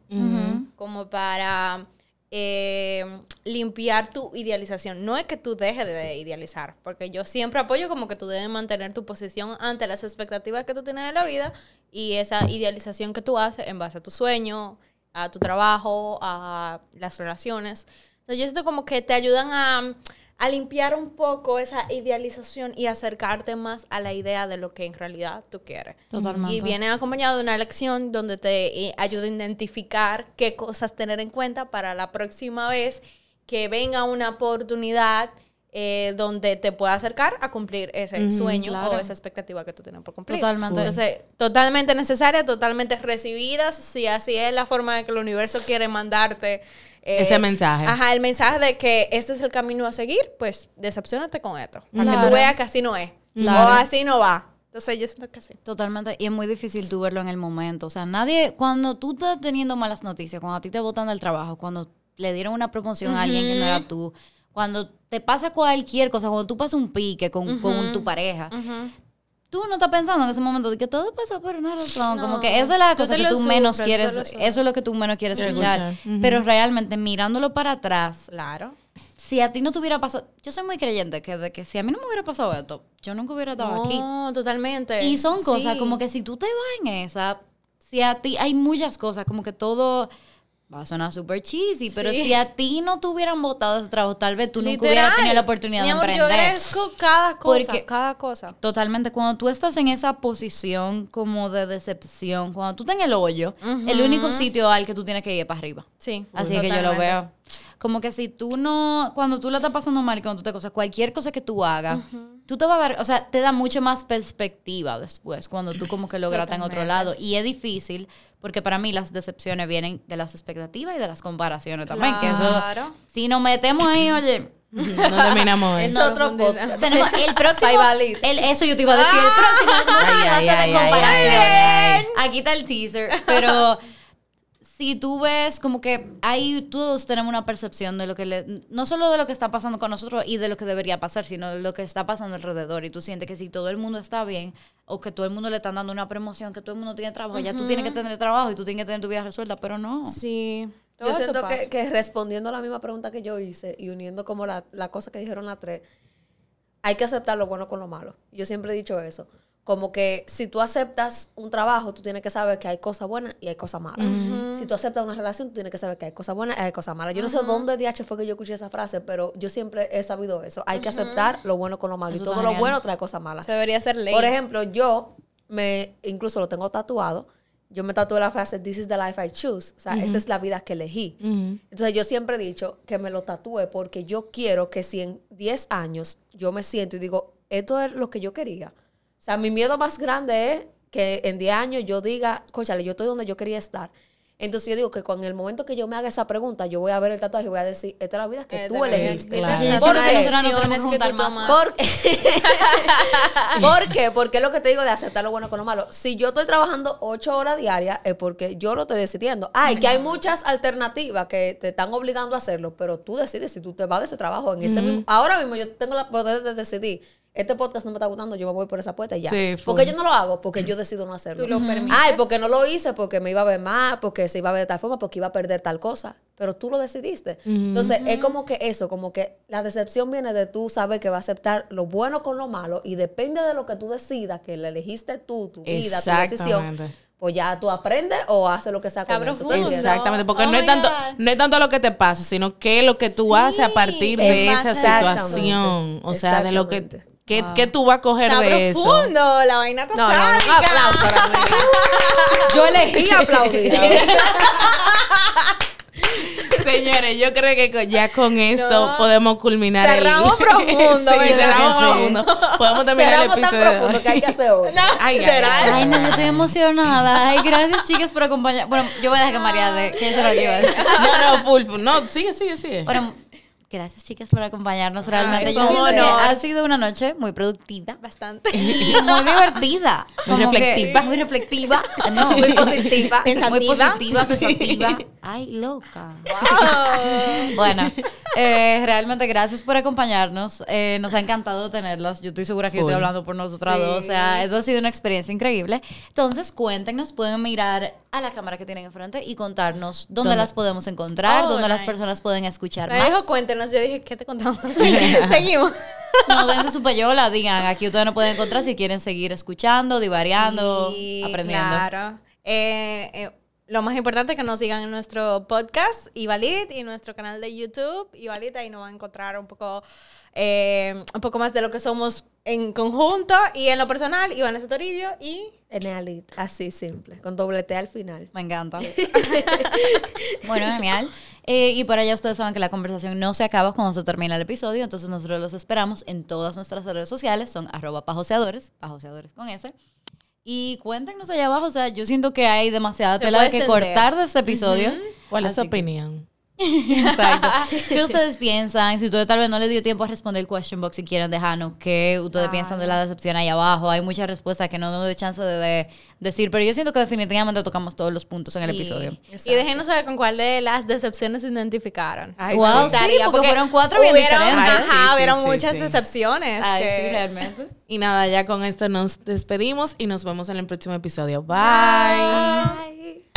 Como para eh, limpiar tu idealización. No es que tú dejes de idealizar, porque yo siempre apoyo como que tú debes mantener tu posición ante las expectativas que tú tienes de la vida y esa idealización que tú haces en base a tu sueño, a tu trabajo, a las relaciones. Entonces yo siento como que te ayudan a, a limpiar un poco esa idealización y acercarte más a la idea de lo que en realidad tú quieres. Totalmente. Y viene acompañado de una lección donde te eh, ayuda a identificar qué cosas tener en cuenta para la próxima vez que venga una oportunidad eh, donde te pueda acercar a cumplir ese sueño claro. o esa expectativa que tú tienes por cumplir. Totalmente. Entonces, totalmente necesaria, totalmente recibidas, si así es la forma de que el universo quiere mandarte. eh, Ese mensaje. Ajá, el mensaje de que este es el camino a seguir, pues decepcionate con esto. Para que tú veas que así no es. Claro. O así no va. Entonces yo siento que sí. Totalmente. Y es muy difícil tú verlo en el momento. O sea, nadie, cuando tú estás teniendo malas noticias, cuando a ti te botan del trabajo, cuando le dieron una promoción a alguien que no era tú, cuando te pasa cualquier cosa, cuando tú pasas un pique con, con tu pareja, tú no estás pensando en ese momento de que todo pasa por una razón. como que esa es la tú cosa que tú menos sufres, quieres, eso es lo que tú menos quieres escuchar. Pero realmente mirándolo para atrás, Claro. si a ti no te hubiera pasado, yo soy muy creyente que de que si a mí no me hubiera pasado esto, yo nunca hubiera estado aquí. No, totalmente. Y son cosas Sí. como que si tú te vas en esa, si a ti hay muchas cosas, como que todo va a sonar súper cheesy, pero si a ti no te hubieran votado ese trabajo, tal vez tú nunca hubieras tenido la oportunidad Mi de amor, emprender. Yo agradezco cada cosa, Porque- cada cosa. Totalmente, cuando tú estás en esa posición como de decepción, cuando tú estás en el hoyo, el único sitio al que tú tienes que ir es para arriba. Sí. Así que yo lo veo. Como que si tú no, cuando tú la estás pasando mal y cuando tú te cosas, cualquier cosa que tú hagas, tú te vas a dar, o sea, te da mucha más perspectiva después cuando tú como que logras estar en otro lado. Y es difícil porque para mí las decepciones vienen de las expectativas y de las comparaciones también. Que eso, Claro. si nos metemos ahí, oye, No terminamos Es eso. otro podcast. tenemos el próximo. El, eso yo te iba a decir. El próximo es Ay, de comparaciones. ay, ay. Aquí está el teaser. Pero si tú ves como que ahí todos tenemos una percepción de lo que le, no solo de lo que está pasando con nosotros y de lo que debería pasar, sino de lo que está pasando alrededor. Y tú sientes que si todo el mundo está bien o que todo el mundo le están dando una promoción, que todo el mundo tiene trabajo, ya tú tienes que tener trabajo y tú tienes que tener tu vida resuelta, pero no. Sí. Todo Yo siento que respondiendo a la misma pregunta que yo hice y uniendo como la, la cosa que dijeron las tres, hay que aceptar lo bueno con lo malo. Yo siempre he dicho eso. Como que si tú aceptas un trabajo, tú tienes que saber que hay cosas buenas y hay cosas malas. Si tú aceptas una relación, tú tienes que saber que hay cosas buenas y hay cosas malas. Yo no sé dónde DH fue que yo escuché esa frase, pero yo siempre he sabido eso. Hay que aceptar lo bueno con lo malo. Eso y todo lo genial. bueno trae cosas malas. Se debería ser ley. Por ejemplo, yo me, incluso lo tengo tatuado. Yo me tatué la frase, this is the life I choose. O sea, esta es la vida que elegí. Entonces yo siempre he dicho que me lo tatúe porque yo quiero que si en 10 años yo me siento y digo, esto es lo que yo quería. O sea, mi miedo más grande es que en 10 años yo diga, cóchale, yo estoy donde yo quería estar. Entonces yo digo que con el momento que yo me haga esa pregunta, yo voy a ver el tatuaje y voy a decir, esta es la vida que Esta tú elegiste. Claro. Sí, yo ¿Por siento que qué? nosotras no tenemos Decisiones que que tú juntar más. tomas. ¿Por ¿Por qué? Porque es lo que te digo de aceptar lo bueno con lo malo. Si yo estoy trabajando ocho horas diarias es porque yo lo estoy decidiendo. Ay, que hay muchas alternativas que te están obligando a hacerlo, pero tú decides si tú te vas de ese trabajo. En ese mismo, ahora mismo yo tengo la poder de decidir. Este podcast no me está gustando, yo me voy por esa puerta y ya. Sí, porque yo no lo hago, porque yo decido no hacerlo. Tú lo permites. Ay, porque no lo hice, porque me iba a ver más, porque se iba a ver de tal forma, porque iba a perder tal cosa. Pero tú lo decidiste. Entonces, es como que eso, como que la decepción viene de tú saber que va a aceptar lo bueno con lo malo y depende de lo que tú decidas, que le elegiste tú, tu vida, tu decisión. Pues ya tú aprendes o haces lo que sea con eso. Exactamente, porque Oh no, es tanto, no es tanto lo que te pasa, sino qué es lo que tú haces a partir de esa situación. O sea, de lo que, Que tú vas a coger Está de eso. profundo, la vaina está No, no, aplauso para mí. Yo elegí aplaudir. Señores, yo creo que ya con esto No. podemos culminar el- Cerramos profundo, sí, cerramos Sí. profundo. Podemos terminar el Cerramos tan episodio. profundo que hay que hacer hoy. No, Ay, ay, literal. Ay, no, yo estoy emocionada. Ay, gracias, chicas, por acompañar. Bueno, yo voy a dejar que María de que eso es lo que iba a decir. No, no, full, full. No, sigue, sigue, sigue. Bueno, gracias, chicas, por acompañarnos. Realmente, Ay, yo siento que ha sido una noche muy productiva. Bastante. Y muy divertida. Muy Como que reflectiva. muy reflectiva. No, Muy positiva. Muy Pensativa. positiva, pensativa. Ay, loca. Wow. Bueno, eh, realmente gracias por acompañarnos. Eh, nos ha encantado tenerlas. Yo estoy segura que yo estoy hablando por nosotras Sí. dos. O sea, eso ha sido una experiencia increíble. Entonces, cuéntenos, pueden mirar a la cámara que tienen enfrente y contarnos dónde, ¿Dónde? las podemos encontrar, Oh, dónde las nice. personas pueden escuchar Me más. dijo, cuéntenos. Yo dije, ¿qué te contamos? Seguimos. No, dense su payola, digan, aquí ustedes nos pueden encontrar si quieren seguir escuchando, divariando, Sí, aprendiendo. Claro. Eh, eh, lo más importante es que nos sigan en nuestro podcast, Ivalit, y nuestro canal de YouTube, Ivalit, ahí nos van a encontrar un poco, eh, un poco más de lo que somos en conjunto y en lo personal, Iván Toribio y... Enealit, así simple, con doble T al final. Me encanta. bueno, genial. Eh, y por allá ustedes saben que la conversación no se acaba cuando se termina el episodio, entonces nosotros los esperamos en todas nuestras redes sociales, son arroba pajoseadores, pajoseadores con S. Y cuéntenos allá abajo, o sea, yo siento que hay demasiada Se tela que extender. cortar de este episodio. ¿Cuál es su Así que- opinión? Exacto. ¿Qué ustedes piensan? Si ustedes tal vez no les dio tiempo a responder el question box, si quieren dejarnos, ¿qué ustedes piensan de la decepción ahí abajo? Hay muchas respuestas que no nos doy chance de, de decir, pero yo siento que definitivamente tocamos todos los puntos en el episodio. Y déjenos saber con cuál de las decepciones se identificaron. Ay, Wow, sí. porque fueron cuatro bien hubieron, diferentes. Ay, sí, Ajá, sí, hubieron sí, muchas sí. decepciones. Ay, que- sí, realmente. Y nada, ya con esto nos despedimos y nos vemos en el próximo episodio. Bye. Bye.